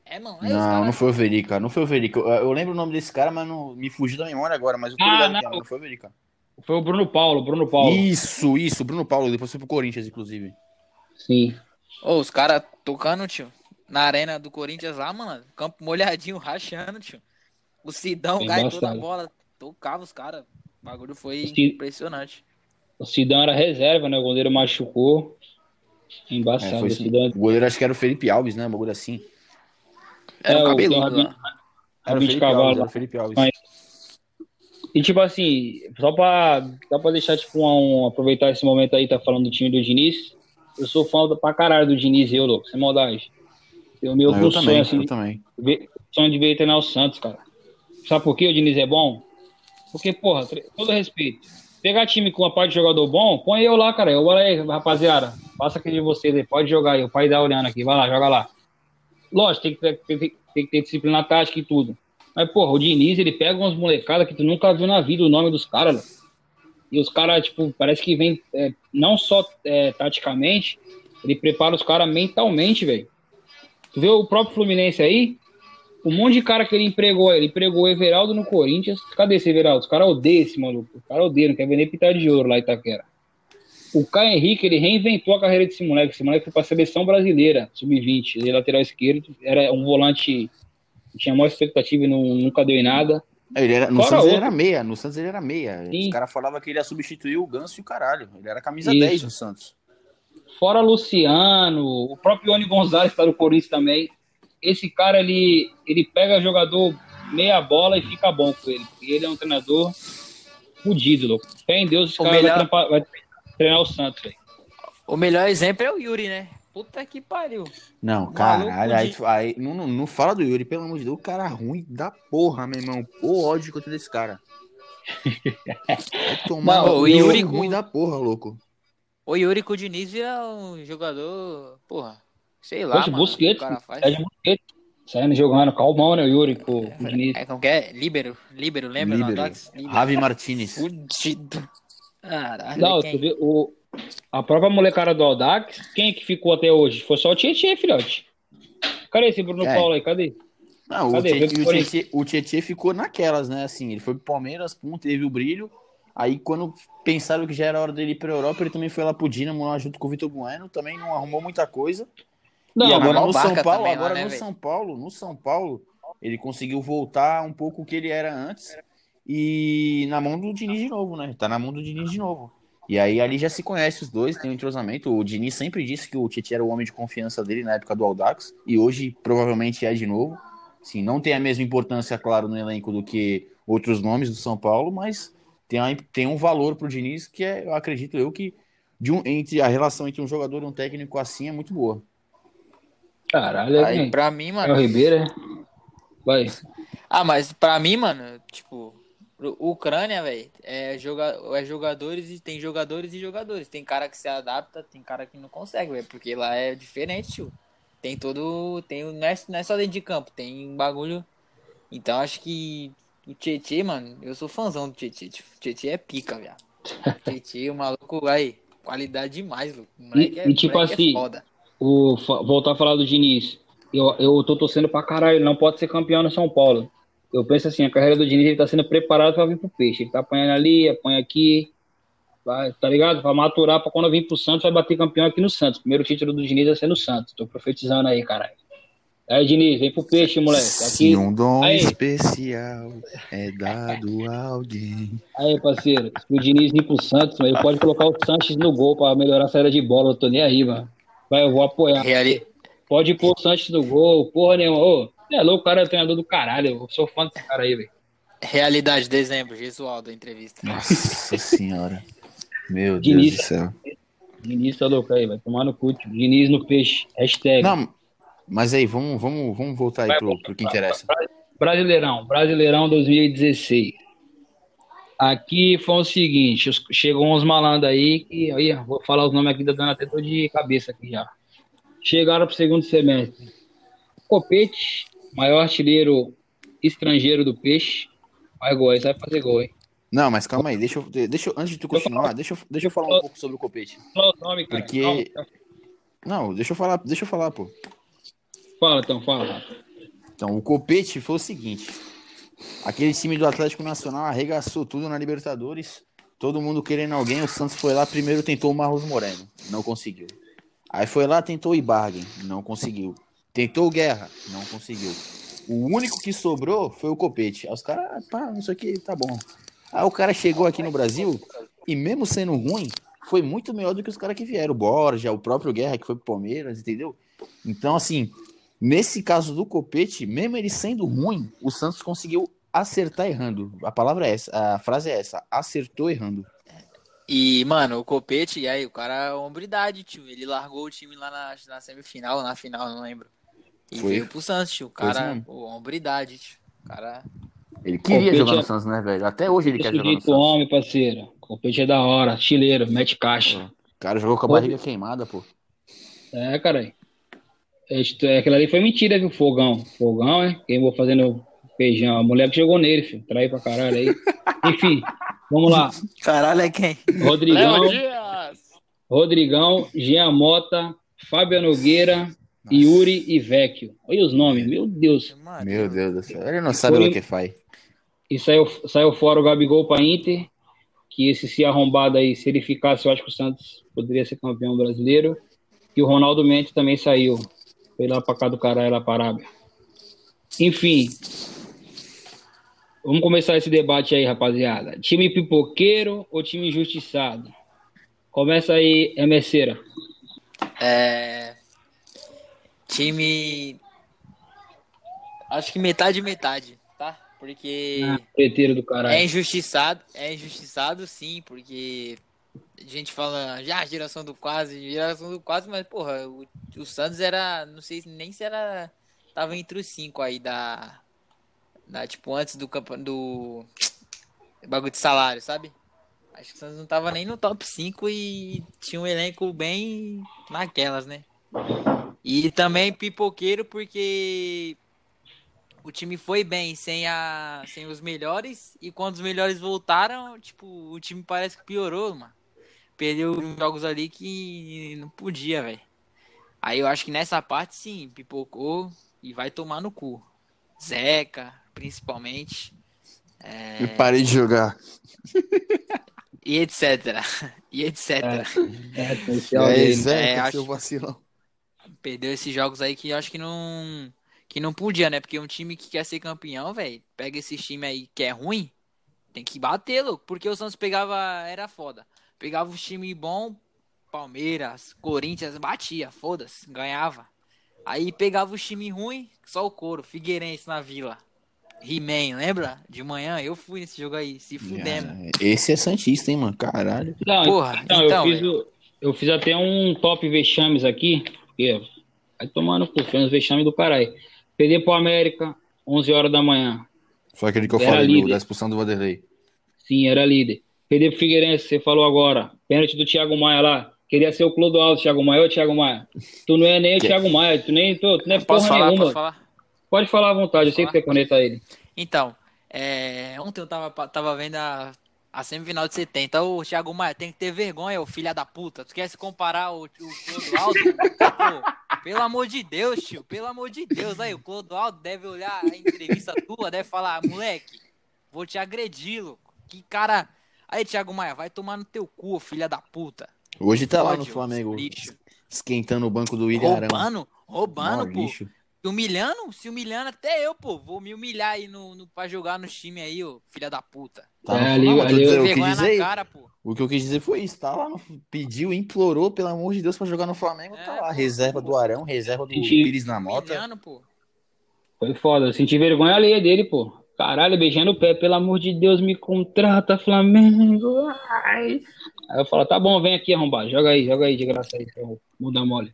É, mano. Os Não, cara- não foi o Verica, não foi o Verica. Eu, eu lembro o nome desse cara, mas não me fugiu da memória agora, mas eu tô Ah, ligado não. que é, não foi o Verica. Foi o Bruno Paulo, Bruno Paulo. Isso, isso, Bruno Paulo, depois foi pro Corinthians, inclusive. Sim. Ô, os caras tocando, tio. Na arena do Corinthians lá, mano. Campo molhadinho, rachando, tio. O Sidão cai toda a bola. Tocava os caras. O bagulho foi impressionante. O Sidão era reserva, né? O goleiro machucou. É, Embaçado. foi o. Sidão. O goleiro acho que era o Felipe Alves, né? Um bagulho assim. Era É, um o- cabeludo uma- Era o Felipe cavalo Alves, era o Felipe Alves. Mas- E tipo assim, só pra, só pra deixar, tipo, um, aproveitar esse momento aí, tá falando do time do Diniz. Eu sou fã pra caralho do Diniz, eu, louco, sem maldade. Eu meu eu sonho, também, assim, eu também. ver, sonho de ver treinar o Santos, cara. Sabe por que o Diniz é bom? Porque, porra, todo respeito. Pegar time com uma parte de jogador bom, põe eu lá, cara. Eu, olha aí, rapaziada. Passa aqui de vocês aí, pode jogar aí. O pai tá olhando aqui, vai lá, joga lá. Lógico, tem que, ter, tem, tem que ter disciplina tática e tudo. Mas, porra, o Diniz, ele pega umas molecadas que tu nunca viu na vida o nome dos caras, louco. E os caras, tipo, parece que vem é, não só é, taticamente, ele prepara os caras mentalmente, velho. Tu vê o próprio Fluminense aí, um monte de cara que ele empregou, ele empregou o Everaldo no Corinthians. Cadê esse Everaldo? Os caras odeiam esse maluco. Os caras odeiam, não quer ver nem pintar de ouro lá em Itaquera. O Caio Henrique, ele reinventou a carreira desse moleque. Esse moleque foi pra seleção brasileira, sub-20. Ele é lateral esquerdo, era um volante que tinha maior expectativa e não, nunca deu em nada. Ele era, no Fora Santos ele era meia, no Santos ele era meia. Sim. Os caras falavam que ele ia substituir o Ganso e o caralho. Ele era camisa Isso. 10 no Santos. Fora Luciano, o próprio Ione Gonzalez tá no Corinthians também. Esse cara, ele, ele pega jogador meia bola e fica bom com ele. porque Ele é um treinador fudido, louco. Fé em Deus, esse O cara melhor- vai, trampar- vai treinar o Santos, velho. O melhor exemplo é o Yuri, né? Puta que pariu. Não, caralho. Aí, aí- não, não, não fala do Yuri, pelo amor de Deus. O cara ruim da porra, meu irmão. O ódio que eu tenho desse cara. Tomar Não, o Yuri ruim com- da porra, louco. O Yuri com o Diniz vira um jogador, porra, sei lá, Poxa, mano, Busquets, o cara faz. É de Busquets. Saindo jogando, calmão, né, o Yuri, com o Diniz. É como que é? Líbero, Líbero, lembra? Líbero. Javi Martinez. Fudido. Caralho, Não, quem? tu vê, o, a própria molecada do Audax, quem é que ficou até hoje? Foi só o Tietchan, filhote. Cadê esse Bruno É. Paulo aí? Cadê? Não, o Cadê? O, Tietê ficou naquelas, né? Assim, ele foi pro Palmeiras, pum, teve o brilho. Aí, quando pensaram que já era hora dele ir pra Europa, ele também foi lá pro Dinamo, lá junto com o Vitor Bueno. Também não arrumou muita coisa. Não, e agora no São Paulo, lá, agora né, no velho? São Paulo, no São Paulo, ele conseguiu voltar um pouco o que ele era antes. E na mão do Diniz de novo, né? Tá na mão do Diniz de novo. E aí ali já se conhece os dois, tem um entrosamento. O Diniz sempre disse que o Tite era o homem de confiança dele na época do Audax. E hoje provavelmente é de novo. Sim, não tem a mesma importância, claro, no elenco do que outros nomes do São Paulo, mas tem, a- tem um valor pro Diniz que é, eu acredito eu que de um, entre a relação entre um jogador e um técnico assim é muito boa. Caralho, é Aí, pra mim, É o mano. Ribeiro, é? Vai. Ah, mas pra mim, mano, tipo, o Ucrânia, velho, é, joga... é jogadores e tem jogadores e jogadores. Tem cara que se adapta, tem cara que não consegue, velho, porque lá é diferente, tio. Tem todo. Tem... Não, é... não é só dentro de campo, tem um bagulho. Então acho que o Tietê, mano, eu sou fãzão do Tietê. tio. O Tietê é pica, viado. Tietê, o maluco, aí, qualidade demais, louco. O moleque E- é, e tipo moleque assim, é foda. O, voltar a falar do Diniz. Eu, eu tô torcendo pra caralho, ele não pode ser campeão no São Paulo. Eu penso assim, a carreira do Diniz ele tá sendo preparado pra vir pro peixe. Ele tá apanhando ali, apanha aqui, vai, tá ligado? Pra maturar pra quando vir pro Santos, vai bater campeão aqui no Santos. Primeiro título do Diniz vai ser no Santos. Tô profetizando aí, caralho. Aí, Diniz, vem pro peixe, moleque. Aqui, um dom Aí. especial é dado a alguém. aí, parceiro. Se o Diniz vir pro Santos, ele pode colocar o Sanches no gol pra melhorar a saída de bola. Eu tô nem aí, mano. Vai, eu vou apoiar. Reali... Pode pôr o Sanches no gol, porra nenhuma. Ô, é louco, o cara é treinador do caralho. Eu sou fã desse cara aí, velho. Realidade, dezembro, Gesualdo, entrevista. Nossa senhora. Meu Diniz. Deus do céu. Diniz tá louco aí, vai tomar no cu. Diniz no peixe. Hashtag. Não, mas aí, vamos, vamos, vamos voltar aí Vai pro, pro que interessa. Brasileirão, Brasileirão 2016. Aqui foi o seguinte, os- chegou uns malandros aí, que aí, vou falar os nomes aqui, tá dando até dor de cabeça aqui já. Chegaram pro segundo semestre. Copete, maior artilheiro estrangeiro do peixe. Vai gol aí, vai fazer gol, hein? Não, mas calma aí, deixa eu, deixa eu, antes de tu continuar, deixa eu, deixa eu falar um pouco sobre o Copete. Fala o nome, cara. Porque-. Não, deixa eu falar, deixa eu falar, pô. Fala, então, fala. Então, o Copete foi o seguinte: aquele time do Atlético Nacional arregaçou tudo na Libertadores, todo mundo querendo alguém. O Santos foi lá, primeiro tentou o Marlos Moreno, não conseguiu. Aí foi lá, tentou o Ibarguen, não conseguiu. Tentou o Guerra, não conseguiu. O único que sobrou foi o Copete. Aí os caras, ah, pá, isso aqui tá bom. Aí o cara chegou aqui no Brasil e, mesmo sendo ruim, foi muito melhor do que os caras que vieram. O Borja, o próprio Guerra, que foi pro Palmeiras, entendeu? Então, assim, Nesse caso do Copete, mesmo ele sendo ruim, o Santos conseguiu acertar errando. A palavra é essa, a frase é essa, acertou errando. E, mano, o Copete, e aí, o cara é hombridade, tio. Ele largou o time lá na, na semifinal, na final, não lembro. E Foi. veio pro Santos, tio. O cara, pô, hombridade, tio. O cara. Ele queria Copete jogar é- no Santos, né, velho? Até hoje ele quer jogar no Santos. homem, parceiro. Copete é da hora, chileiro, mete caixa. O cara jogou com a Pô. barriga queimada, pô. É, caralho. Isto- é, Aquilo ali foi mentira, viu? Fogão. Fogão, é? Queimou fazendo feijão. A mulher que jogou nele, filho. Trai pra caralho aí. Enfim, vamos lá. Caralho, é quem? Rodrigão, Dias! Rodrigão, Jean Mota, Fábio Nogueira, Yuri e Vecchio. Olha os nomes, meu Deus. Meu Deus do céu. Ele não sabe Foi- o que faz. E saiu, saiu fora o Gabigol pra Inter. Que esse se arrombado aí, se ele ficasse, eu acho que o Santos poderia ser campeão brasileiro. E o Ronaldo Mendes também saiu. Foi lá pra cá do caralho, lá Arábia. Enfim. Vamos começar esse debate aí, rapaziada. Time pipoqueiro ou time injustiçado? Começa aí, Emerceira. É. Time. Acho que metade metade, tá? Porque. Ah, do É caralho. injustiçado, é injustiçado sim, porque a gente fala, já geração do quase, geração do quase, mas porra, o, o Santos era, não sei nem se era, tava entre os cinco aí da, da tipo, antes do do bagulho de salário, sabe? Acho que o Santos não tava nem no top 5 e tinha um elenco bem naquelas, né? E também pipoqueiro porque o time foi bem sem, a, sem os melhores e quando os melhores voltaram, tipo, o time parece que piorou, mano. Perdeu jogos ali que não podia, velho. Aí eu acho que nessa parte sim, pipocou e vai tomar no cu. Zeca, principalmente. É, Eu parei de jogar. e etc. E etc. É, esse É, áudio aí, Zé, É, é, acho- seu vacilão. Perdeu esses jogos aí que eu acho que não. Que não podia, né? Porque um time que quer ser campeão, velho, pega esses times aí que é ruim, tem que bater, louco. Porque o Santos pegava. Era foda. Pegava os times bom, Palmeiras, Corinthians, batia, foda-se, ganhava. Aí pegava os times ruim, só o couro, Figueirense na vila. He-Man, lembra? De manhã eu fui nesse jogo aí, se. Ah, Esse é Santista, hein, mano? Caralho. Não, Porra, então, então, eu, fiz velho. o- eu fiz até um top vexames aqui, porque vai tomando cu, foi uns vexames do caralho. Perder pro América, 11 horas da manhã. Foi aquele que eu Era falei do- líder. da expulsão do Vanderlei. Sim, era líder. Pro Figueirense, você falou agora. Pênalti do Thiago Maia lá. Queria ser o Clodoaldo, Thiago Maia. Ô, Thiago Maia, tu não é nem o Thiago Maia, tu nem tu, tu não é porra falar? nenhuma. Falar? Pode falar à vontade, eu sei que você conecta ele. Então, é, ontem eu tava, tava vendo a, a semifinal de 70. Ô, Thiago Maia, tem que ter vergonha, ô filha da puta. Tu quer se comparar o, o Clodoaldo? Pô, pelo amor de Deus, tio. Pelo amor de Deus. Aí, o Clodoaldo deve olhar a entrevista tua, deve falar, moleque, vou te agredir, louco. Que cara... Aí, Thiago Maia, vai tomar no teu cu, ô filha da puta. Hoje tá lá no Flamengo, esquentando o banco do William Arão. Roubando, roubando, Mó pô. lixo. Se humilhando, se humilhando até eu, pô. Vou me humilhar aí no, no, pra jogar no time aí, ô, filha da puta. Tá É, ali- mas ali eu- o, que vergonha dizer, na cara, pô. o que eu quis dizer foi isso. Tá lá, no, pediu, implorou, pelo amor de Deus, pra jogar no Flamengo. É, tá lá. pô. Reserva do Arão, reserva do Entendi. Pires na pô. Foi foda, eu senti vergonha alheia dele, pô. Caralho, beijando o pé, pelo amor de Deus, me contrata, Flamengo. Ai. Aí eu falo, tá bom, vem aqui, arrombado, joga aí, joga aí, de graça aí, seu muda mole.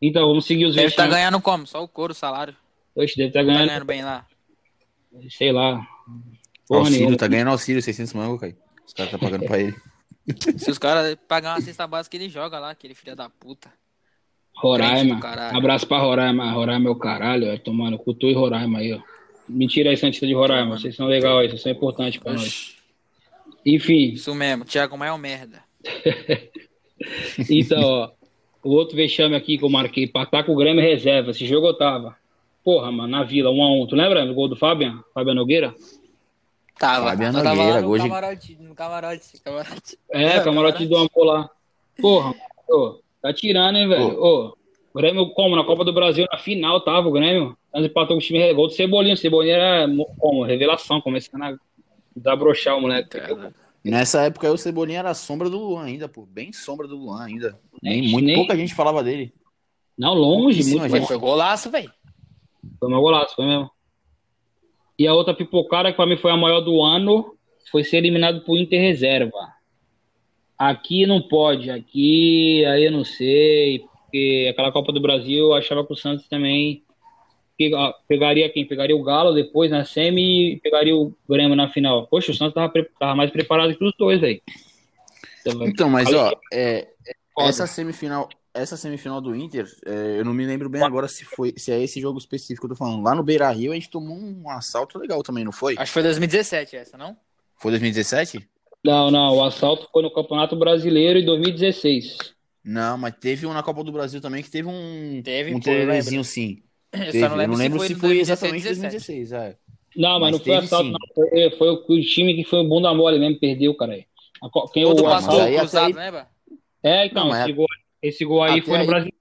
Então, vamos seguir os Deve estar vexames. ganhando como? Só o couro, o salário. Oxe, deve estar Tá ganhando, ganhando bem lá. sei lá. Porra Auxílio, nenhuma. tá ganhando auxílio, 600 mangos, cara. Os caras tá pagando pra ele. Se os caras pagar uma cesta básica, ele joga lá, aquele filho da puta. Roraima. Abraço pra Roraima. Roraima é o caralho, é tomando cu tu e Roraima aí, ó. Mentira aí, Santista de Roraima. Vocês são legais aí, vocês são importantes pra nós. Enfim, Isso mesmo, Thiago Maia é um merda. então, ó. O outro vexame aqui que eu marquei, pra atacar o Grêmio reserva. Esse jogo eu tava. Porra, mano, na vila, 1 a 1 Tu lembra do gol do Fabian? Fabian Nogueira? Tava, Fabiano eu tava Nogueira, lá no de- camarote, no camarote, camarote. É, camarote do amor lá. Porra, ô, tá tirando, hein, velho? Ô, o Grêmio, como? Na Copa do Brasil, na final tava o Grêmio. Mas empatou com o time, gol do Cebolinha. O Cebolinha era, mo- como? Revelação, começando a desabrochar o moleque. Nessa época aí o Cebolinha era a sombra do Luan ainda, pô. Bem sombra do Luan ainda. Nem, Nem- muito, nem- pouca gente falava dele. Não, longe, Pouquíssima muito longe. Foi golaço, velho. Foi meu golaço, foi mesmo. E a outra pipocada, que pra mim foi a maior do ano, foi ser eliminado por Inter Reserva. Aqui não pode, aqui aí eu não sei, porque aquela Copa do Brasil eu achava que o Santos também pegaria quem? Pegaria o Galo depois na semi e pegaria o Grêmio na final. Poxa, o Santos tava, tava mais preparado que os dois, velho. Então, Então, mas ó, é, foda. essa semifinal, essa semifinal do Inter, é, eu não me lembro bem agora se foi, se é esse jogo específico que eu tô falando. Lá no Beira Rio a gente tomou um assalto legal também, não foi? Acho que foi 2017 essa, não? Foi 2017? Não, não, o assalto foi no Campeonato Brasileiro em 2016. Não, mas teve um na Copa do Brasil também que teve um Teve, um tererêzinho sim. Eu Teve. só não lembro, não lembro se foi 2016, exatamente 2017. 2016, é. Não, mas, Mas não foi teve assalto, não. Foi, foi o, o time que foi o bunda mole mesmo, perdeu, cara. Quem O o pastor aí- cruzado, aí- lembra? É, então, Não, mas esse, gol, esse gol aí foi no aí- Brasil.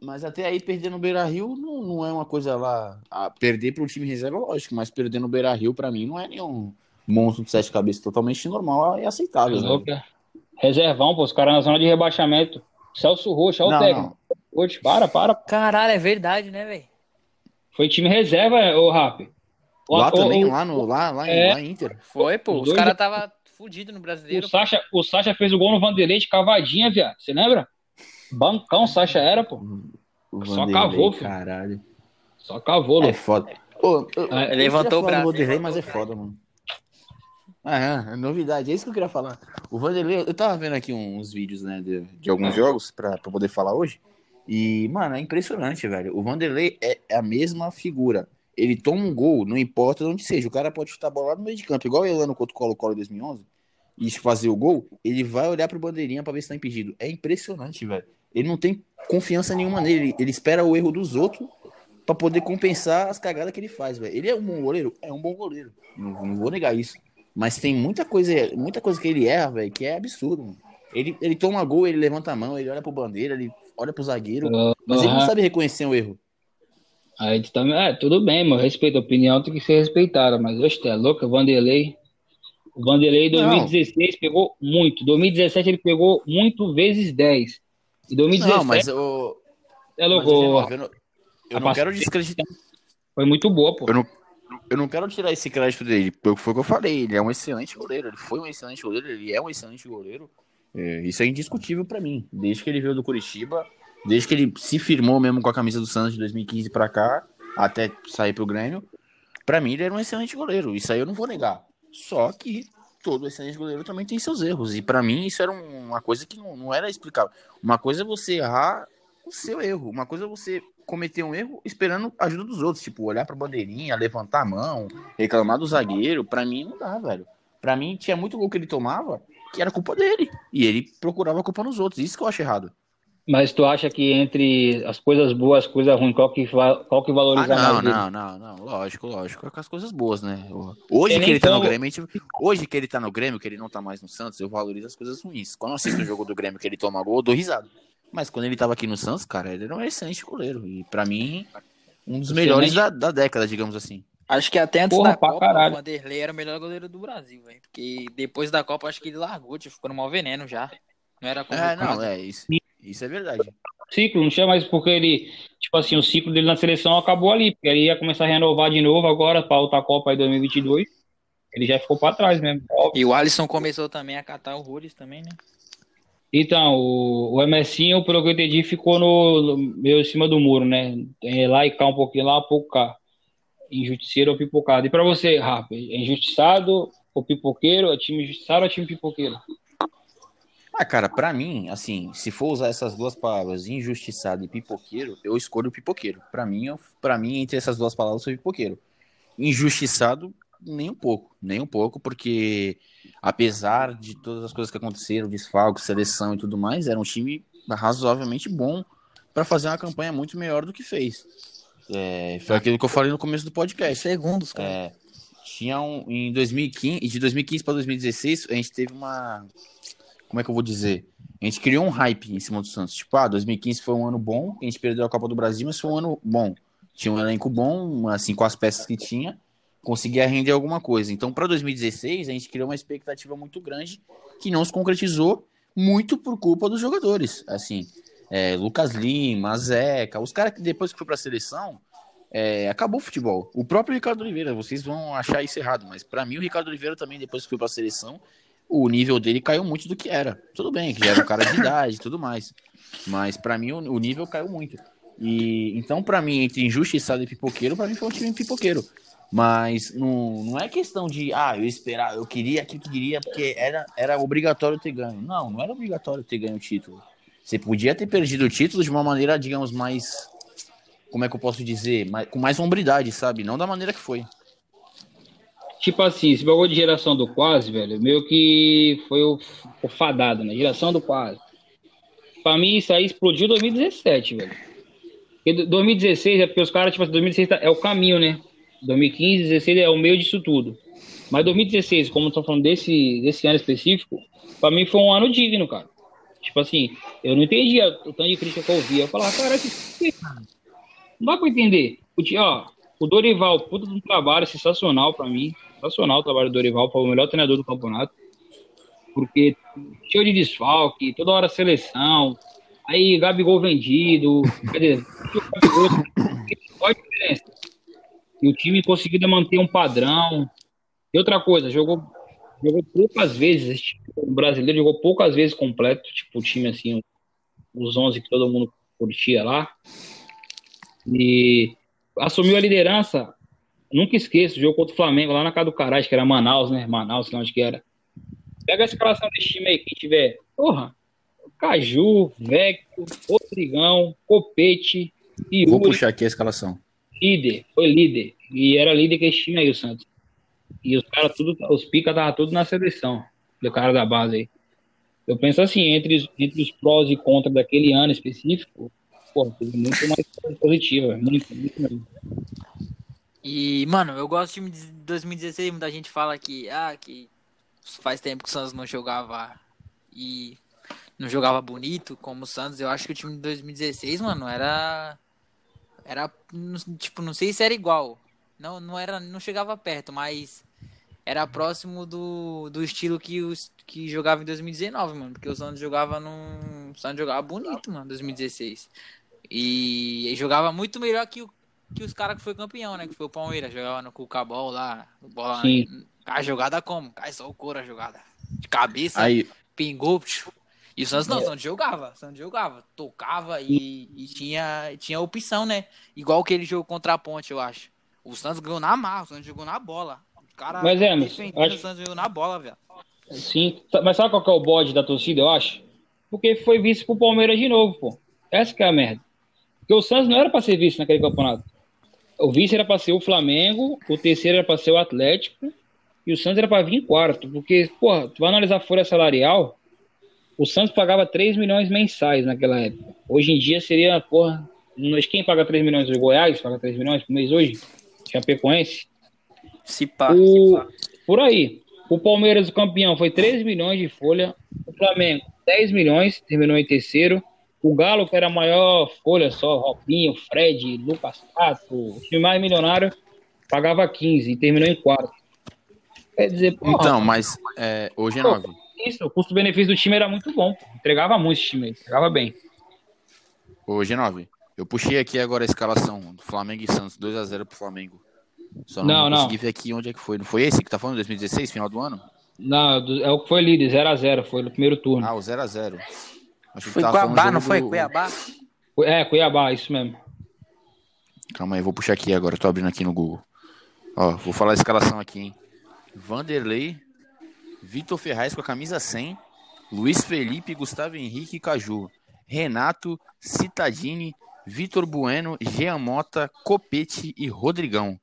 Mas até aí, perder no Beira Rio não, não é uma coisa lá. a perder para um time reserva, lógico, mas perder no Beira Rio, para mim, não é nenhum monstro de sete cabeças totalmente normal e aceitável. né? Louco, é. Reservão, pô, os caras na zona de rebaixamento. Celso Rocha, olha o técnico. Rocha, para, para. Caralho, é verdade, né, velho? Foi time reserva, ô Rap. Lá O- também, o- lá no lá, lá, em- É. lá Inter. Foi, pô. Os caras tava fudido no brasileiro. O Sacha, o Sacha fez o gol no Vanderlei de cavadinha, viado. Você lembra? Bancão, o Sacha era, pô. O Só cavou, filho. Caralho. Só cavou, É louco. foda. Pô, eu, eu É, levantou o braço, Vanderlei, mas é foda, mano. Ah, é, é novidade, é isso que eu queria falar. O Vanderlei, eu tava vendo aqui uns vídeos, né, de, de alguns jogos pra, pra poder falar hoje. E, mano, é impressionante, velho. O Vanderlei é a mesma figura. Ele toma um gol, não importa de onde seja. O cara pode chutar a bola lá no meio de campo, igual o Elano contra o Colo-Colo em 2011, e fazer o gol, ele vai olhar pro bandeirinha pra ver se tá impedido. É impressionante, velho. Ele não tem confiança nenhuma nele. Ele, espera o erro dos outros pra poder compensar as cagadas que ele faz, velho. Ele é um bom goleiro? É um bom goleiro. Não, não vou negar isso. Mas tem muita coisa, muita coisa que ele erra, velho, que é absurdo, mano. Ele, ele toma gol, ele levanta a mão, ele olha pro bandeira, ele olha pro zagueiro, mas ele não sabe reconhecer o erro. Aí tu também, é, tudo bem, meu, respeito, a opinião tem que ser respeitada, mas hoje tu é louco, o Vanderlei. O Vanderlei em Não. 2016 pegou muito, 2017 ele pegou muito vezes 10. Em 2017 Não, mas eu. é mas, louco, Genova, eu não, eu não quero descreditar. foi muito boa, pô. Eu não, eu não quero tirar esse crédito dele. Foi foi o que eu falei. Ele é um excelente goleiro. Ele foi um excelente goleiro. Ele é um excelente goleiro. É, isso é indiscutível pra mim. Desde que ele veio do Curitiba, desde que ele se firmou mesmo com a camisa do Santos de 2015 pra cá, até sair pro Grêmio, pra mim ele era um excelente goleiro. Isso aí eu não vou negar. Só que todo excelente goleiro também tem seus erros. E pra mim isso era um- uma coisa que não, não era explicável. Uma coisa é você errar o seu erro. Uma coisa é você cometer um erro esperando a ajuda dos outros. Tipo, olhar pra bandeirinha, levantar a mão, reclamar do zagueiro. Pra mim não dá, velho. Pra mim tinha muito gol que ele tomava que era culpa dele. E ele procurava a culpa nos outros. Isso que eu acho errado. Mas tu acha que entre as coisas boas, as coisas ruins, qual que, qual que Ah, valoriza não, mais dele? não, não, não. Lógico, lógico. É com as coisas boas, né? Hoje que ele tá no Grêmio, gente- hoje que ele tá no Grêmio, que ele não tá mais no Santos, eu valorizo as coisas ruins. Quando eu assisto o jogo do Grêmio que ele toma gol, eu dou risada. Mas quando ele tava aqui no Santos, cara, ele era um excelente goleiro. E pra mim, um dos melhores da, da década, digamos assim. Acho que até antes Porra, da Copa, caralho. o Vanderlei era o melhor goleiro do Brasil, velho. Porque depois da Copa, acho que ele largou, tipo, ficou no mau veneno já. Não era É, convocado. não, é isso. Isso é verdade. Ciclo, não tinha mais porque ele, tipo assim, o ciclo dele na seleção acabou ali, porque ele ia começar a renovar de novo agora para outra Copa aí 2022. Ele já ficou para trás mesmo. óbvio. E o Alisson começou também a catar horrores também, né? Então, o, o Emercinho, pelo que eu entendi, ficou no, no- meio em cima do muro, né? É, lá e cá um pouquinho, lá pouco cá. Injusticeiro ou pipocado. E para você, Rafa, é injustiçado ou pipoqueiro? É time injustiçado ou time pipoqueiro? Ah, cara, pra mim, assim, se for usar essas duas palavras, injustiçado e pipoqueiro, eu escolho o pipoqueiro. Pra mim, pra mim entre essas duas palavras, eu sou pipoqueiro. Injustiçado, nem um pouco, nem um pouco, porque apesar de todas as coisas que aconteceram, desfalque, seleção e tudo mais, era um time razoavelmente bom pra fazer uma campanha muito melhor do que fez. É, foi aquilo que eu falei no começo do podcast. Segundos, cara. É, tinha um, em 2015, de 2015 para 2016, a gente teve uma. Como é que eu vou dizer? A gente criou um hype em cima do Santos. Tipo, ah, 2015 foi um ano bom, a gente perdeu a Copa do Brasil, mas foi um ano bom. Tinha um elenco bom, assim, com as peças que tinha, conseguia render alguma coisa. Então, para 2016, a gente criou uma expectativa muito grande que não se concretizou muito por culpa dos jogadores. Assim, é, Lucas Lima, Zeca, os caras que depois que foi para a seleção, é, acabou o futebol. O próprio Ricardo Oliveira, vocês vão achar isso errado, mas para mim o Ricardo Oliveira também, depois que foi para a seleção, o nível dele caiu muito do que era. Tudo bem, que já era um cara de idade e tudo mais. Mas para mim o, nível caiu muito. E então, para mim, entre injustiçado e pipoqueiro, para mim foi um time pipoqueiro. Mas não, não é questão de, ah, eu esperar, eu queria que queria, porque era, era obrigatório ter ganho. Não, não era obrigatório ter ganho o título. Você podia ter perdido o título de uma maneira, digamos, mais. Como é que eu posso dizer? Mais, com mais hombridade, sabe? Não da maneira que foi. Tipo assim, esse bagulho de geração do quase, velho, meio que foi o, o fadado, né? Geração do quase. Pra mim, isso aí explodiu em 2017, velho. Porque 2016 é porque os caras, tipo assim, 2016 tá- é o caminho, né? 2015, 2016 é o meio disso tudo. Mas 2016, como estão falando desse, desse ano específico, pra mim foi um ano digno, cara. Tipo assim, eu não entendia o tanto de crítica que eu ouvia. Eu falava, cara, que cara? Não dá pra entender. O, ó, o Dorival, puta de um trabalho sensacional pra mim. Sensacional o trabalho do Dorival, foi o melhor treinador do campeonato. Porque cheio de desfalque, toda hora seleção. Aí Gabigol vendido. Quer dizer, o Gabigol? E o time conseguiu manter um padrão. E outra coisa, jogou, jogou poucas vezes. time, O brasileiro jogou poucas vezes completo. Tipo, o time assim, os 11 que todo mundo curtia lá. E assumiu a liderança. Nunca esqueço, o jogo contra o Flamengo, lá na casa do caralho, acho que era Manaus, né? Manaus, lá onde que era. Pega a escalação desse time aí, quem tiver. Porra, Caju, Vecchio, Rodrigão, Copete, Vou Yuri, puxar aqui a escalação. Líder, foi líder. E era líder que time aí, o Santos. E os caras tudo, os pica tava tudo na seleção, do cara da base aí. Eu penso assim, entre, entre os prós e contras daquele ano específico, pô, muito mais positiva, muito, muito mesmo. E, mano, eu gosto do time de 2016. Muita gente fala que, ah, que faz tempo que o Santos não jogava e não jogava bonito como o Santos. Eu acho que o time de 2016, mano, era. Era. Tipo, não sei se era igual. Não, não era. Não chegava perto, mas era próximo do, do estilo que, os, que jogava em 2019, mano. Porque o Santos jogava num. O Santos jogava bonito, mano, em 2016. E, jogava muito melhor que, o, que os caras que foi campeão, né? Que foi o Palmeiras. Jogava no Cucabol lá. Bola Sim. A jogada como? Cai só o couro a jogada. De cabeça, Aí, pingou. psiu. E o Santos não, o Santos jogava. O Santos jogava. Tocava e, e tinha, tinha opção, né? Igual aquele jogo contra a ponte, eu acho. O Santos ganhou na marra, o Santos jogou na bola. O cara Mas é, mas acho- o Santos jogou na bola, velho. Sim, mas sabe qual que é o bode da torcida, eu acho? Porque foi vice pro Palmeiras de novo, pô. Essa que é a merda. Porque o Santos não era pra ser vice naquele campeonato. O vice era pra ser o Flamengo, o terceiro era pra ser o Atlético, e o Santos era pra vir em quarto. Porque, porra, tu vai analisar a folha salarial, o Santos pagava 3 milhões mensais naquela época. Hoje em dia seria, porra, mas quem paga 3 milhões? O Goiás paga 3 milhões por mês hoje? Chapecoense? Se pá. O, por aí. O Palmeiras, o campeão, foi 3 milhões de folha. O Flamengo, 10 milhões, terminou em terceiro. O Galo, que era a maior folha só, Robinho, Fred, Lucas Tato, o time mais milionário, pagava 15 e terminou em quarto. Quer dizer, porra, então, mas é, hoje é 9. Isso, o custo-benefício do time era muito bom. pô. Entregava muito esse time, aí, entregava bem. Hoje é 9. Eu puxei aqui agora a escalação do Flamengo e Santos, 2x0 pro Flamengo. Só não, Não, não. consegui ver aqui onde é que foi. Não foi esse que tá falando, 2016, final do ano? Não, é o que foi líder, 0x0, foi no primeiro turno. Ah, o 0x0. Achei que Foi Cuiabá, não foi? do- Cuiabá? É, Cuiabá, isso mesmo. Calma aí, vou puxar aqui agora, tô abrindo aqui no Google. Ó, vou falar a escalação aqui, hein? Vanderlei, Vitor Ferraz com a camisa 100, Luiz Felipe, Gustavo Henrique e Caju, Renato, Citadini, Vitor Bueno, Jean Mota, Copete e Rodrigão.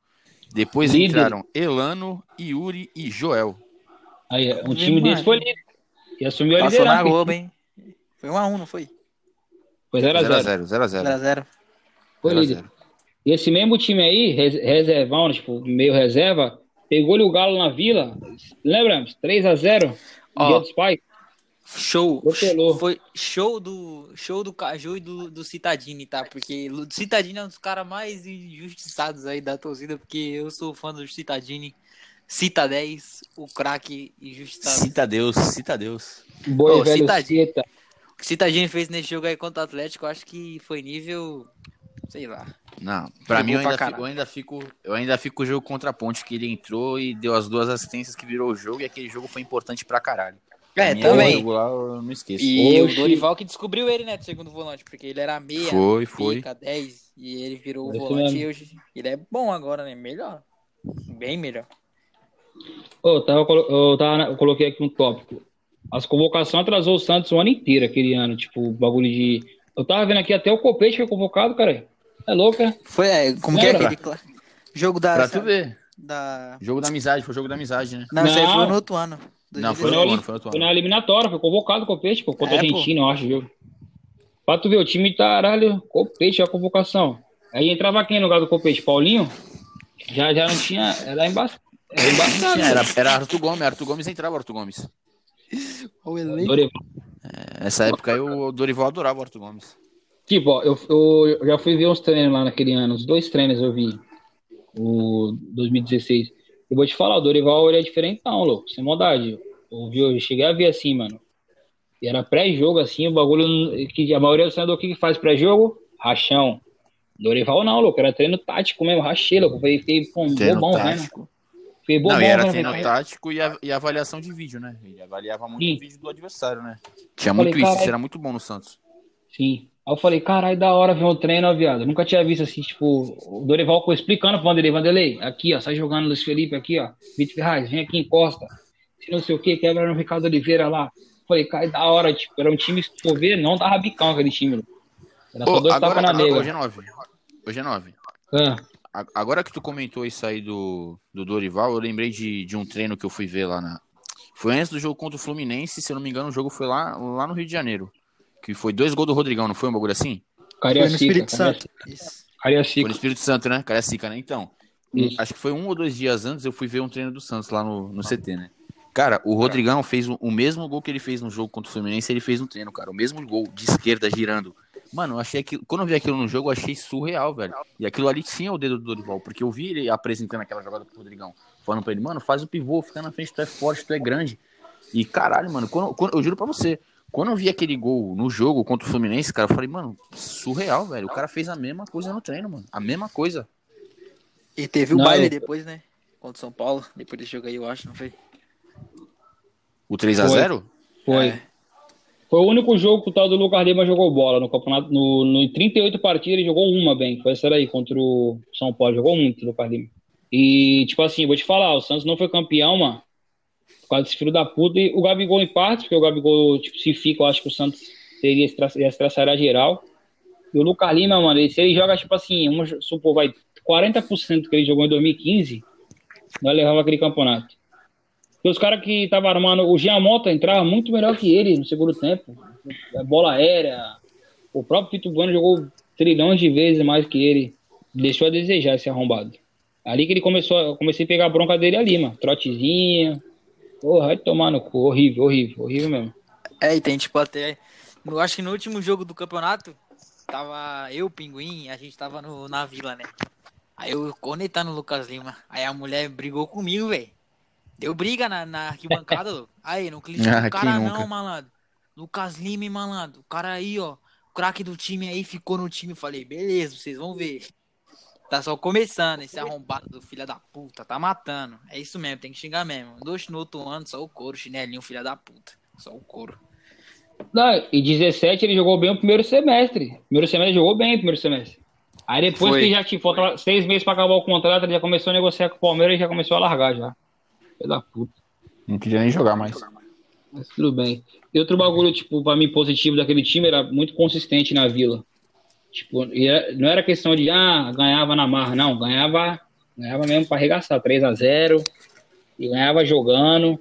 Depois Líder. entraram Elano, Yuri e Joel. Aí, um time desse foi líder. E assumiu a Passou na liderança. Globo, hein? Foi 1x1, não foi? Foi 0x0. 0x0, 0x0. 0x0. Foi líder. E esse mesmo time aí, res- reservão, tipo, meio reserva, pegou-lhe o Galo na vila. Lembramos? 3x0 no Ó. Dia dos Pais. Show. Atropelou. Foi show do show do Caju e do, do Citadini, tá? Porque o Citadini é um dos caras mais injustiçados aí da torcida, porque eu sou fã do Citadini. Cita 10, o craque injustiçado. Cita Deus, cita Deus. Boi Ô, velho Citadini. Cita. O que o Citadini fez nesse jogo aí contra o Atlético, eu acho que foi nível. Sei lá. Não, pra Jogou mim eu ainda, fico, eu ainda fico, eu ainda fico com o jogo contra a Ponte que ele entrou e deu as duas assistências que virou o jogo e aquele jogo foi importante pra caralho. É, Pra também. o jogo lá eu não esqueço. E Oxi. o Dorival que descobriu ele, né, de segundo volante, porque ele era meia, Foi, foi. pica, 10, e ele virou o volante mesmo. e hoje ele é bom agora, né? Melhor. Bem melhor. Ô, tava, colo- eu, tava, eu coloquei aqui um tópico. As convocações atrasou o Santos o ano inteiro, aquele ano. Tipo, bagulho de. Eu tava vendo aqui até o Copete foi convocado, cara. É louco, é? Foi, é, como que é aquele jogo da. Pra tu ver. da... Jogo da amizade, foi o jogo da amizade, né? Não, isso aí Não. foi no outro ano. Não, foi 2016. no outro ano, foi no outro Foi ano. na eliminatória, foi convocado o Copete, pô, contra a É, pô. Argentina, eu acho, viu? Pra tu ver, o time tá, caralho, Copete, a convocação. Aí entrava quem no lugar do Copete? Paulinho? Já, já não tinha. Era embaçado. Era embaçado. Tinha, Era, era Arthur Gomes, Arthur Gomes entrava, Arthur Gomes. O elenco. Dorival. É, Nessa época aí o Dorival adorava o Arthur Gomes. Tipo, ó, eu, eu já fui ver uns treinos lá naquele ano, os dois treinos eu vi, o 2016. Eu vou te falar, o Dorival ele é diferentão, louco, sem maldade. Eu, vi, eu cheguei a ver assim, mano. E era pré-jogo, assim, o bagulho que a maioria do treinador o que que faz pré-jogo? Rachão. Dorival não, louco, era treino tático mesmo, rachei, louco. Fiquei pô, Treino bobão, né? tático. Fiquei bobão, Não, e era né? treino tático e, a- e avaliação de vídeo, né? Ele avaliava muito Sim. o vídeo do adversário, né? Tinha Eu falei, muito isso, isso caralho. era muito bom no Santos. Sim. Aí eu falei, caralho, da hora ver um treino, ó, viado. Eu nunca tinha visto assim, tipo, o Dorival ficou explicando pro Vanderlei, Vanderlei, aqui, ó, sai jogando Luiz Felipe aqui, ó, Vitor Ferraz, vem aqui, encosta. Se não sei o que, quebra no Ricardo Oliveira lá. Falei, cara, da hora, tipo, era um time, se for ver, não dava bicão aquele time. Era só Ô, dois tapas na nega. hoje é nove. Hoje é nove. Ah, A- Agora que tu comentou isso aí do, do Dorival, eu lembrei de, de um treino que eu fui ver lá na. Foi antes do jogo contra o Fluminense, se eu não me engano, o jogo foi lá, lá no Rio de Janeiro. Que foi dois gols do Rodrigão, não foi um bagulho assim? Foi no Cariacica. Espírito Caria- Santo. Isso. Foi Cariacica. no Espírito Santo, né? Cariacica, né? Então, Isso. acho que foi um ou dois dias antes eu fui ver um treino do Santos lá no, no CT, né? Cara, o Rodrigão fez o, o mesmo gol que ele fez no jogo contra o Fluminense, ele fez no treino, cara. O mesmo gol de esquerda girando. Mano, eu achei que quando eu vi aquilo no jogo, eu achei surreal, velho. E aquilo ali tinha o dedo do Dorival, porque eu vi ele apresentando aquela jogada pro Rodrigão, falando pra ele, mano, faz o pivô, fica na frente, tu é forte, tu é grande. E caralho, mano, quando, quando- eu juro pra você, quando eu vi aquele gol no jogo contra o Fluminense, cara, eu falei, mano, surreal, velho. O cara fez a mesma coisa no treino, mano. A mesma coisa. E teve o Não, baile eu- depois, né? Contra o São Paulo. Depois desse jogo aí, eu acho, não foi? O 3x0? Foi. É. Foi o único jogo que o tal do Lucas Lima jogou bola no campeonato. No, no, em 38 partidas, ele jogou uma bem. Foi essa daí, contra o São Paulo. Jogou muito o Lucas Lima. E, tipo assim, vou te falar, o Santos não foi campeão, mano. Por causa filho da puta. E o Gabigol em parte, porque o Gabigol, tipo, se fica, eu acho que o Santos teria ia geral. E o Lucas Lima, mano, ele, se ele joga, tipo assim, vamos supor, vai 40% que ele jogou em 2015, nós levava aquele campeonato. Porque os caras que estavam armando, o Jean entrava muito melhor que ele no segundo tempo. Bola aérea. O próprio Vitor Bueno jogou trilhões de vezes mais que ele. Deixou a desejar esse arrombado. Ali que ele começou, comecei a pegar a bronca dele ali, mano. Trotezinha. Porra, vai tomar no cu. Horrível, horrível, horrível mesmo. É, e tem tipo até. Eu acho que no último jogo do campeonato, tava eu, o Pinguim, a gente tava no, na vila, né? Aí eu conectando o Lucas Lima. Aí a mulher brigou comigo, velho. Deu briga na, na arquibancada, louco. Aí, não critica Ah, o cara quem não, nunca? malandro. Lucas Lima, malandro. O cara aí, ó. O craque do time aí ficou no time. Falei, beleza, vocês vão ver. Tá só começando, esse arrombado do filho da puta. Tá matando. É isso mesmo, tem que xingar mesmo. Dois no outro ano, só o couro, chinelinho, filho da puta. Só o couro. Não, e 17 ele jogou bem o primeiro semestre. Primeiro semestre ele jogou bem o primeiro semestre. Aí depois Foi. que já tinha faltava seis meses pra acabar o contrato, ele já começou a negociar com o Palmeiras e já começou a largar já. Filho da puta. Não queria nem jogar mais. Mas tudo bem. E outro bagulho, tipo, pra mim positivo daquele time era muito consistente na vila. Tipo, e era- não era questão de, ah, ganhava na marra, não. Ganhava, ganhava mesmo pra arregaçar, 3 a 0 E ganhava jogando.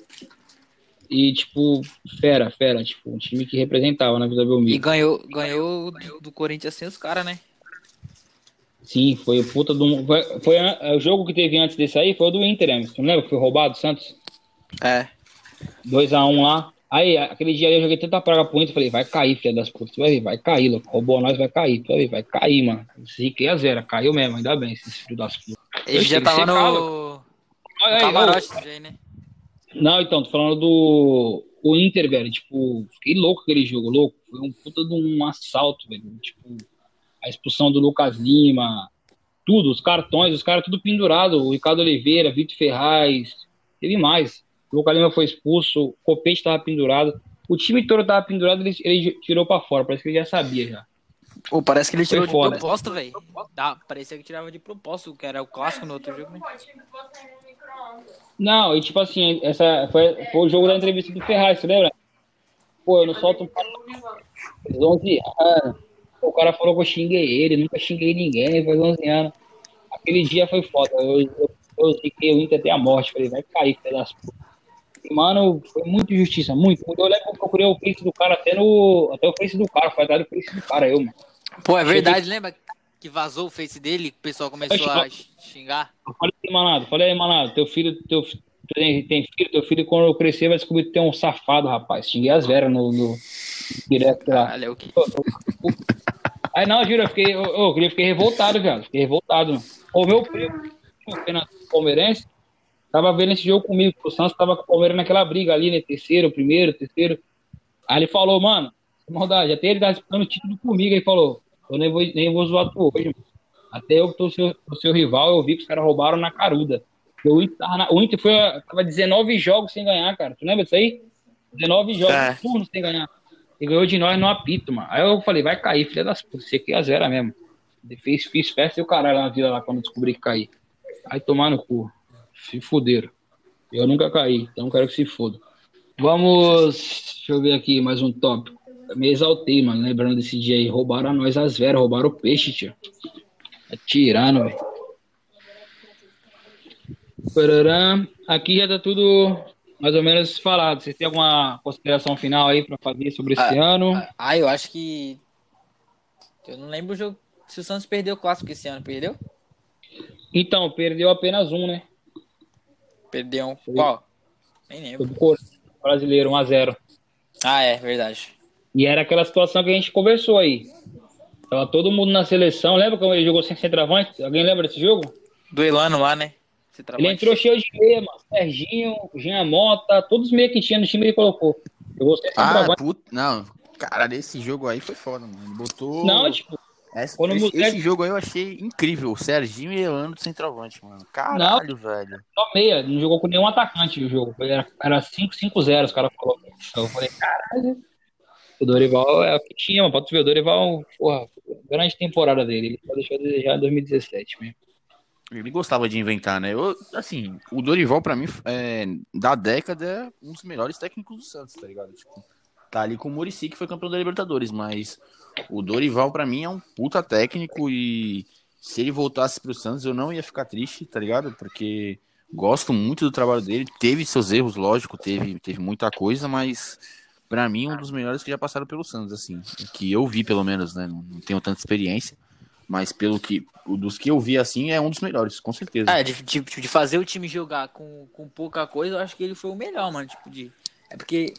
E, tipo, fera, fera. Tipo, um time que representava na Vila E Belmiro. ganhou, ganhou do, Corinthians sem os caras, né? Sim, foi o puta do. Foi, foi o jogo que teve antes desse aí, foi o do Inter, né? Você não lembra que foi roubado, Santos? É. 2x1 lá. Aí, aquele dia ali eu joguei tanta praga pro Inter, falei, vai cair, filha das putas. Vai ver, vai cair, louco. Roubou nós, vai cair. Tu vai ver, vai cair, mano. Ziquei a zero, caiu mesmo, ainda bem, esses filhos das putas. Ele já tava no, no Aí, aí, camarote já aí, né? Não, então, tô falando do o Inter, velho. Tipo, fiquei louco aquele jogo, louco. Foi um puta de um assalto, velho. Tipo, a expulsão do Lucas Lima, tudo, os cartões, os caras tudo pendurado. O Ricardo Oliveira, Vitor Ferraz, teve mais. O Lucas Lima foi expulso, o Copete tava pendurado. O time todo tava pendurado, ele, ele tirou pra fora. Parece que ele já sabia já. Pô, parece que ele tirou de foda. propósito, velho. Dá, parecia que tirava de propósito, que era o clássico no outro jogo, né? Não, e tipo assim, essa foi, foi o jogo da entrevista do Ferraz, você lembra? Pô, eu não solto um papo. Faz 11 anos. O cara falou que eu xinguei ele, nunca xinguei ninguém, faz 11 anos. Aquele dia foi foda. Eu, eu, eu fiquei o Inter até a morte. Falei, vai cair. E, mano, foi muito justiça, muito. Eu lembro que eu procurei o face do cara até no. Até o face do cara, foi atrás do face do cara, eu, mano. Pô, é verdade, lembra que vazou o face dele, que o pessoal começou a xingar? Eu falei, manado, falei aí, manado, teu filho, teu, tem, tem filho, teu filho quando eu crescer vai descobrir que tem um safado, rapaz. Xinguei as veras no, no direto lá. Caralho, é o que? Aí não, juro, eu fiquei, eu, eu, eu fiquei revoltado, cara. Fiquei revoltado. O meu primo, o Renato Palmeirense, tava vendo esse jogo comigo. O Santos tava com o Palmeiras naquela briga ali, né? Terceiro, primeiro, terceiro. Aí ele falou, mano, maldade, até ele tá disputando o título comigo. Aí falou, eu nem vou, nem vou zoar tu hoje, mano. Até eu que tô seu, tô seu rival, eu vi que os caras roubaram na caruda. O Inter, tava na- o Inter foi, tava 19 jogos sem ganhar, cara. Tu lembra disso aí? 19 jogos É. turnos sem ganhar. E ganhou de nós no apito, mano. Aí eu falei, vai cair, filha das putas. Você aqui é a zero mesmo. Ele Fiz, fiz festa e o caralho lá na vila lá quando eu descobri que caí. Aí tomar no cu. Se fuderam. Eu nunca caí, então quero que se foda. Vamos. Deixa eu ver aqui mais um tópico. Me exaltei, mano. Lembrando desse dia aí. Roubaram a nós as veras, roubaram o peixe, tio. É tirando, velho. Aqui já tá tudo mais ou menos falado. Vocês têm alguma consideração final aí pra fazer sobre esse ano? Ah, eu acho que. Eu não lembro o jogo. Se o Santos perdeu o clássico esse ano, perdeu? Então, perdeu apenas um, né? Perdeu um. Qual? Nem Foi lembro. brasileiro, 1x0. Ah, é, verdade. E era aquela situação que a gente conversou aí. Tava todo mundo na seleção. Lembra como ele jogou sem centroavante? Alguém lembra desse jogo? Duelando lá, né? Ele entrou cheio de meia, mano. Serginho, Jean Mota, todos os meios que tinha no time ele colocou. Jogou sem Ah, centroavante. puta. Não, cara, esse jogo aí foi foda, mano. Ele botou. Não, tipo, Esse, você- esse jogo aí eu achei incrível. O Serginho e Elano do centroavante, mano. Caralho, velho. só meia. Não jogou com nenhum atacante o jogo. Era, era 5-5-0, os caras falaram. Então eu falei, caralho. O Dorival é o que tinha, mano. Pode ver, o Dorival, porra, grande temporada dele. Ele só deixou a desejar em 2017 mesmo. Ele gostava de inventar, né? Eu, assim, o Dorival, pra mim, é, da década, é um dos melhores técnicos do Santos, tá ligado? Tipo, tá ali com o Murici, que foi campeão da Libertadores, mas o Dorival, pra mim, é um puta técnico e se ele voltasse pro Santos, eu não ia ficar triste, tá ligado? Porque gosto muito do trabalho dele. Teve seus erros, lógico, teve, teve muita coisa, mas pra mim, um dos melhores que já passaram pelo Santos, assim. Que eu vi, pelo menos, né? Não, tenho tanta experiência. Mas pelo que. Dos que eu vi assim, é um dos melhores, com certeza. É, de, de, de fazer o time jogar com, com pouca coisa, eu acho que ele foi o melhor, mano. Tipo, de. É porque.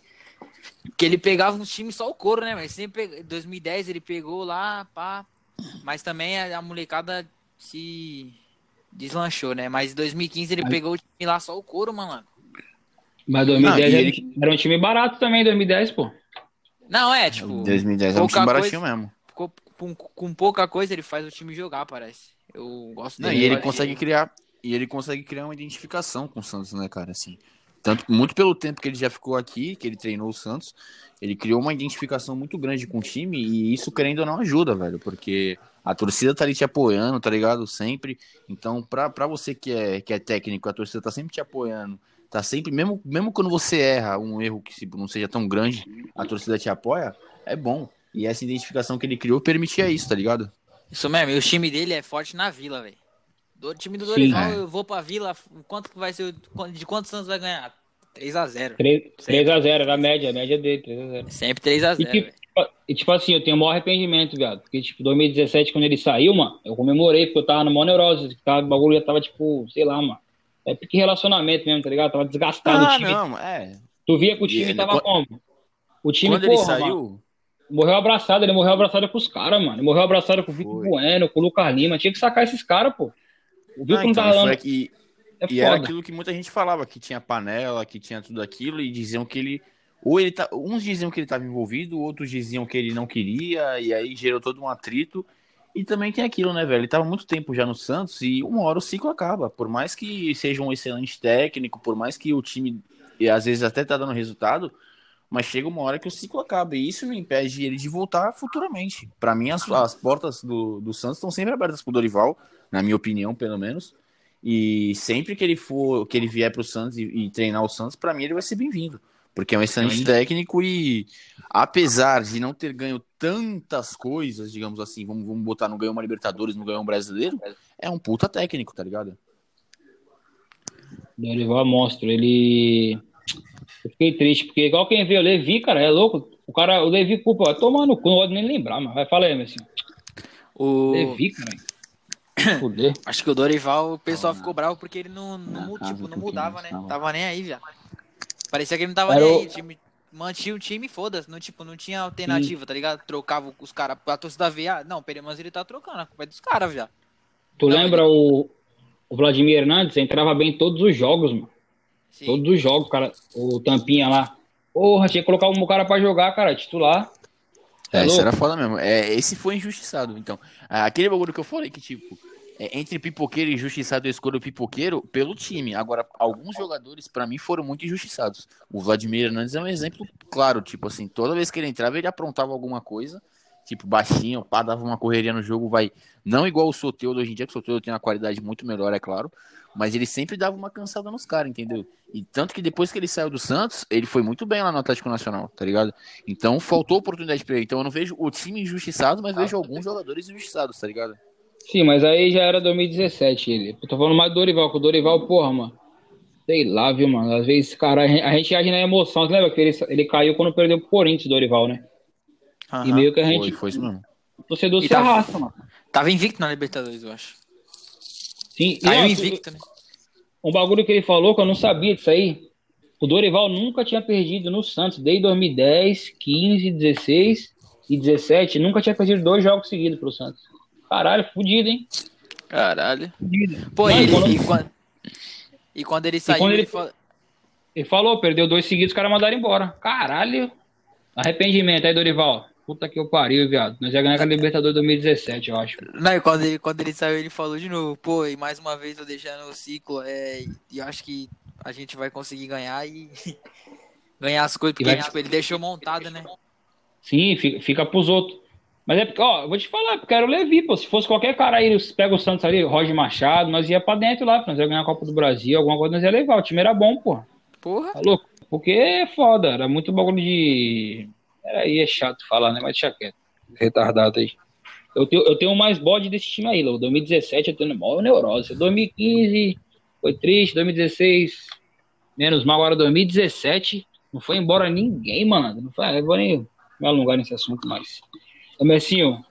Porque ele pegava uns times só o couro, né? Mas sempre. Em 2010 ele pegou lá, pá. Mas também a, a molecada se deslanchou, né? Mas em 2015 ele Aí- pegou o time lá só o couro, mano. Mas 2010 Não, era, ele- um time- era um time barato também, 2010, pô. Não, é, tipo. 2010 é um time baratinho mesmo. ficou com, com pouca coisa ele faz o time jogar, parece. Eu gosto Não, dele. e ele consegue criar. E ele consegue criar uma identificação com o Santos, né, cara? Assim, tanto muito pelo tempo que ele já ficou aqui, que ele treinou o Santos, ele criou uma identificação muito grande com o time e isso, querendo ou não, ajuda, velho, porque a torcida tá ali te apoiando, tá ligado? Sempre. Então, pra, pra você que é, que é técnico, a torcida tá sempre te apoiando, tá sempre, mesmo, mesmo quando você erra um erro que não seja tão grande, a torcida te apoia, é bom. E essa identificação que ele criou permitia isso, tá ligado? Isso mesmo, e o time dele é forte na vila, velho. Do time do Sim. Dorival, É. eu vou pra vila, quanto que vai ser, o- de quantos Santos vai ganhar? 3x0. 3x0, era a média, a média dele, 3x0. Sempre 3x0, E tipo, velho. e tipo assim, eu tenho o maior arrependimento, viado. Porque, tipo, 2017, quando ele saiu, mano, eu comemorei, porque eu tava no maior neurose. que Tava, o bagulho já tava, tipo, sei lá, mano. É porque relacionamento mesmo, tá ligado? Tava desgastado o Ah, time. não, é. Tu via que o time ele- tava quando- como? O time, Quando ele porra, saiu, mano, morreu abraçado, ele morreu abraçado com os caras, mano. Ele morreu abraçado com o Vitor. Bueno, com o Lucas Lima. Tinha que sacar esses caras, pô. O Vitor Não, não, então, tava foi dando. aqui- É e era aquilo que muita gente falava, que tinha panela, que tinha tudo aquilo, e diziam que ele. Ou ele tá. Uns diziam que ele estava envolvido, outros diziam que ele não queria, e aí gerou todo um atrito. E também tem aquilo, né, velho? Ele tava muito tempo já no Santos e uma hora o ciclo acaba. Por mais que seja um excelente técnico, por mais que o time e às vezes até tá dando resultado, mas chega uma hora que o ciclo acaba. E isso impede ele de voltar futuramente. Pra mim, as, as portas do, do Santos estão sempre abertas pro Dorival, na minha opinião, pelo menos. E sempre que ele for, que ele vier pro Santos e, e treinar o Santos, pra mim ele vai ser bem-vindo. Porque é um excelente Sim. técnico e, apesar de não ter ganho tantas coisas, digamos assim, vamos, vamos botar, não ganhou uma Libertadores, não ganhou um brasileiro, é um puta técnico, tá ligado? Dorival é monstro. Ele. Eu fiquei triste, porque igual quem vê o Levi, cara, é louco. O cara, o Levi culpa, vai tomar no cu, não gosto nem lembrar, mas vai, fala aí, assim. O... Levi, cara. Fuder. Acho que o Dorival, o pessoal ficou bravo porque ele não, não, tipo, não mudava, né? tava. Tava nem aí, viado. Parecia que ele não tava Era nem o- aí. Time, mantinha o time foda-se. Não, tipo, não tinha alternativa, tá ligado? Trocava os caras. A torcida via. ah, Não, o Peremas ele tá trocando. A culpa é dos caras, viado. Tu lembra o, o Vladimir Hernandes? Entrava bem em todos os jogos, mano. Sim. Todos os jogos, cara. O Tampinha lá. Porra, tinha que colocar um cara pra jogar, cara, titular. Tá É, isso louco? era foda mesmo. É, esse foi injustiçado. Então, aquele bagulho que eu falei que, tipo, é, entre pipoqueiro e injustiçado, eu escolho o pipoqueiro pelo time. Agora, alguns jogadores, pra mim, foram muito injustiçados. O Vladimir Hernandes é um exemplo claro. Tipo assim, toda vez que ele entrava, ele aprontava alguma coisa. Tipo, baixinho, pá, dava uma correria no jogo, vai. Não igual o Soteudo hoje em dia, que o Soteudo tem uma qualidade muito melhor, é claro. Mas ele sempre dava uma cansada nos caras, entendeu? E tanto que depois que ele saiu do Santos, ele foi muito bem lá no Atlético Nacional, tá ligado? Então faltou oportunidade pra ele. Então eu não vejo o time injustiçado, mas vejo alguns jogadores injustiçados, tá ligado? Sim, mas aí já era 2017 ele. Eu tô falando mais do Dorival, que o Dorival, porra, mano. Sei lá, viu, mano. Às vezes, cara, a gente- age na emoção. Você lembra que ele, ele caiu quando perdeu pro Corinthians, Dorival, né? E meio que a Foi, gente. foi isso mesmo. O torcedor E se tá- arrasta, mano. Tava invicto na Libertadores, eu acho. Sim, e, Caiu ó, invicto, né? um bagulho que ele falou que eu não sabia disso aí. O Dorival nunca tinha perdido no Santos desde 2010, 15, 16 e 17. Nunca tinha perdido dois jogos seguidos pro Santos. Caralho, fudido, hein? Caralho. Fudido. Pô, e, ele, quando- e, quando, e quando ele saiu, quando ele- ele falou. Ele falou, perdeu dois seguidos, os caras mandaram embora. Caralho. Arrependimento aí, Dorival. Puta que eu pariu, viado. Nós ia ganhar com a Libertadores 2017, eu acho. Não, e quando ele, quando ele saiu, ele falou de novo, pô, e mais uma vez eu deixando o ciclo, é, e acho que a gente vai conseguir ganhar e ganhar as coisas, porque vai- tipo, ele deixou montado, né? Sim, fica, fica pros outros. Mas é porque, ó, eu vou te falar, porque era o Levi, pô. Se fosse qualquer cara aí, pega o Santos ali, Roger Machado, nós ia pra dentro lá, nós ia ganhar a Copa do Brasil, alguma coisa nós ia levar. O time era bom, pô. Porra. Tá louco? Porque é foda, era muito bagulho de. Aí, é chato falar, né? Mas deixa quieto. Retardado aí. Eu tenho, eu tenho mais bode desse time aí, Lô. 2017 eu tenho maior neurose. 2015 foi triste, 2016 menos mal. Agora 2017 não foi embora ninguém, mano. Não foi, eu vou nem me alongar nesse assunto mais. Messinho,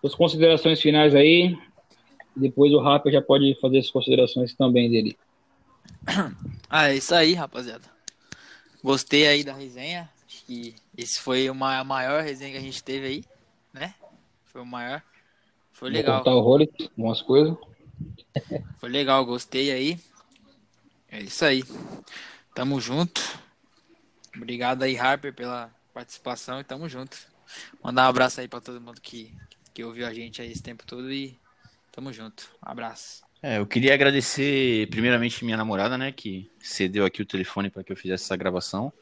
suas considerações finais aí. Depois o Rapper já pode fazer as considerações também dele. Ah, é isso aí, rapaziada. Gostei aí da resenha. Que esse foi uma, a maior resenha que a gente teve aí, né? Foi o maior. Foi Vou legal. contar horrores, algumas coisas. Foi legal, gostei aí. É isso aí. Tamo junto. Obrigado aí, Harper, pela participação e tamo junto. Mandar um abraço aí pra todo mundo que, que ouviu a gente aí esse tempo todo e tamo junto. Abraço. É, eu queria agradecer primeiramente minha namorada, né, que cedeu aqui o telefone para que eu fizesse essa gravação.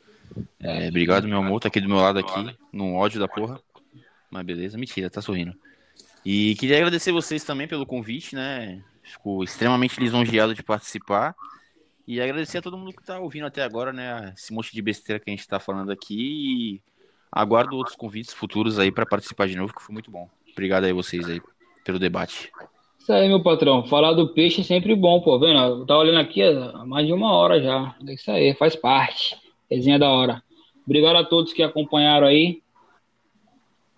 É, obrigado, meu amor, tá aqui do meu lado aqui, no ódio da porra. Mas beleza, mentira, tá sorrindo. E queria agradecer vocês também pelo convite, né? Fico extremamente lisonjeado de participar. E agradecer a todo mundo que tá ouvindo até agora, né? Esse monte de besteira que a gente tá falando aqui. E aguardo outros convites futuros aí para participar de novo, que foi muito bom. Obrigado aí vocês aí pelo debate. Isso aí, meu patrão. Falar do peixe é sempre bom, pô. Vendo? Eu tava olhando aqui há mais de uma hora já. É isso aí, faz parte. Resenha da hora. Obrigado a todos que acompanharam aí.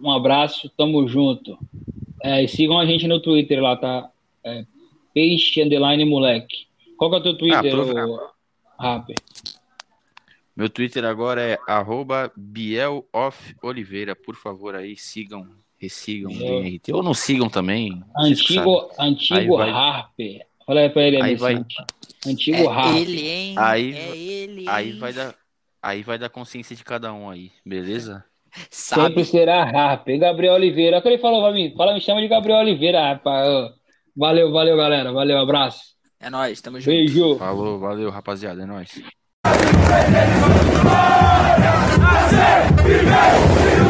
Um abraço, tamo junto. É, e sigam a gente no Twitter lá, tá? É, peixe underline moleque. Qual que é o teu Twitter, aproveita. ô, Rapper? Meu Twitter agora é arroba Oliveira. Por favor, aí sigam, ressigam o. Ou não sigam também. Antigo, antigo vai- Harper. Fala aí pra ele, Aí vai- Antigo É Harper. ele, hein? Aí- é ele, Aí vai dar, aí vai dar consciência de cada um aí, beleza? Sabe? Sempre será Harper. Gabriel Oliveira. Olha o que ele falou pra mim. Fala, me chama de Gabriel Oliveira, rapaz. Valeu, valeu, galera. Valeu, abraço. É nóis, tamo junto. Beijo. Falou, valeu, rapaziada, é nóis. Viver,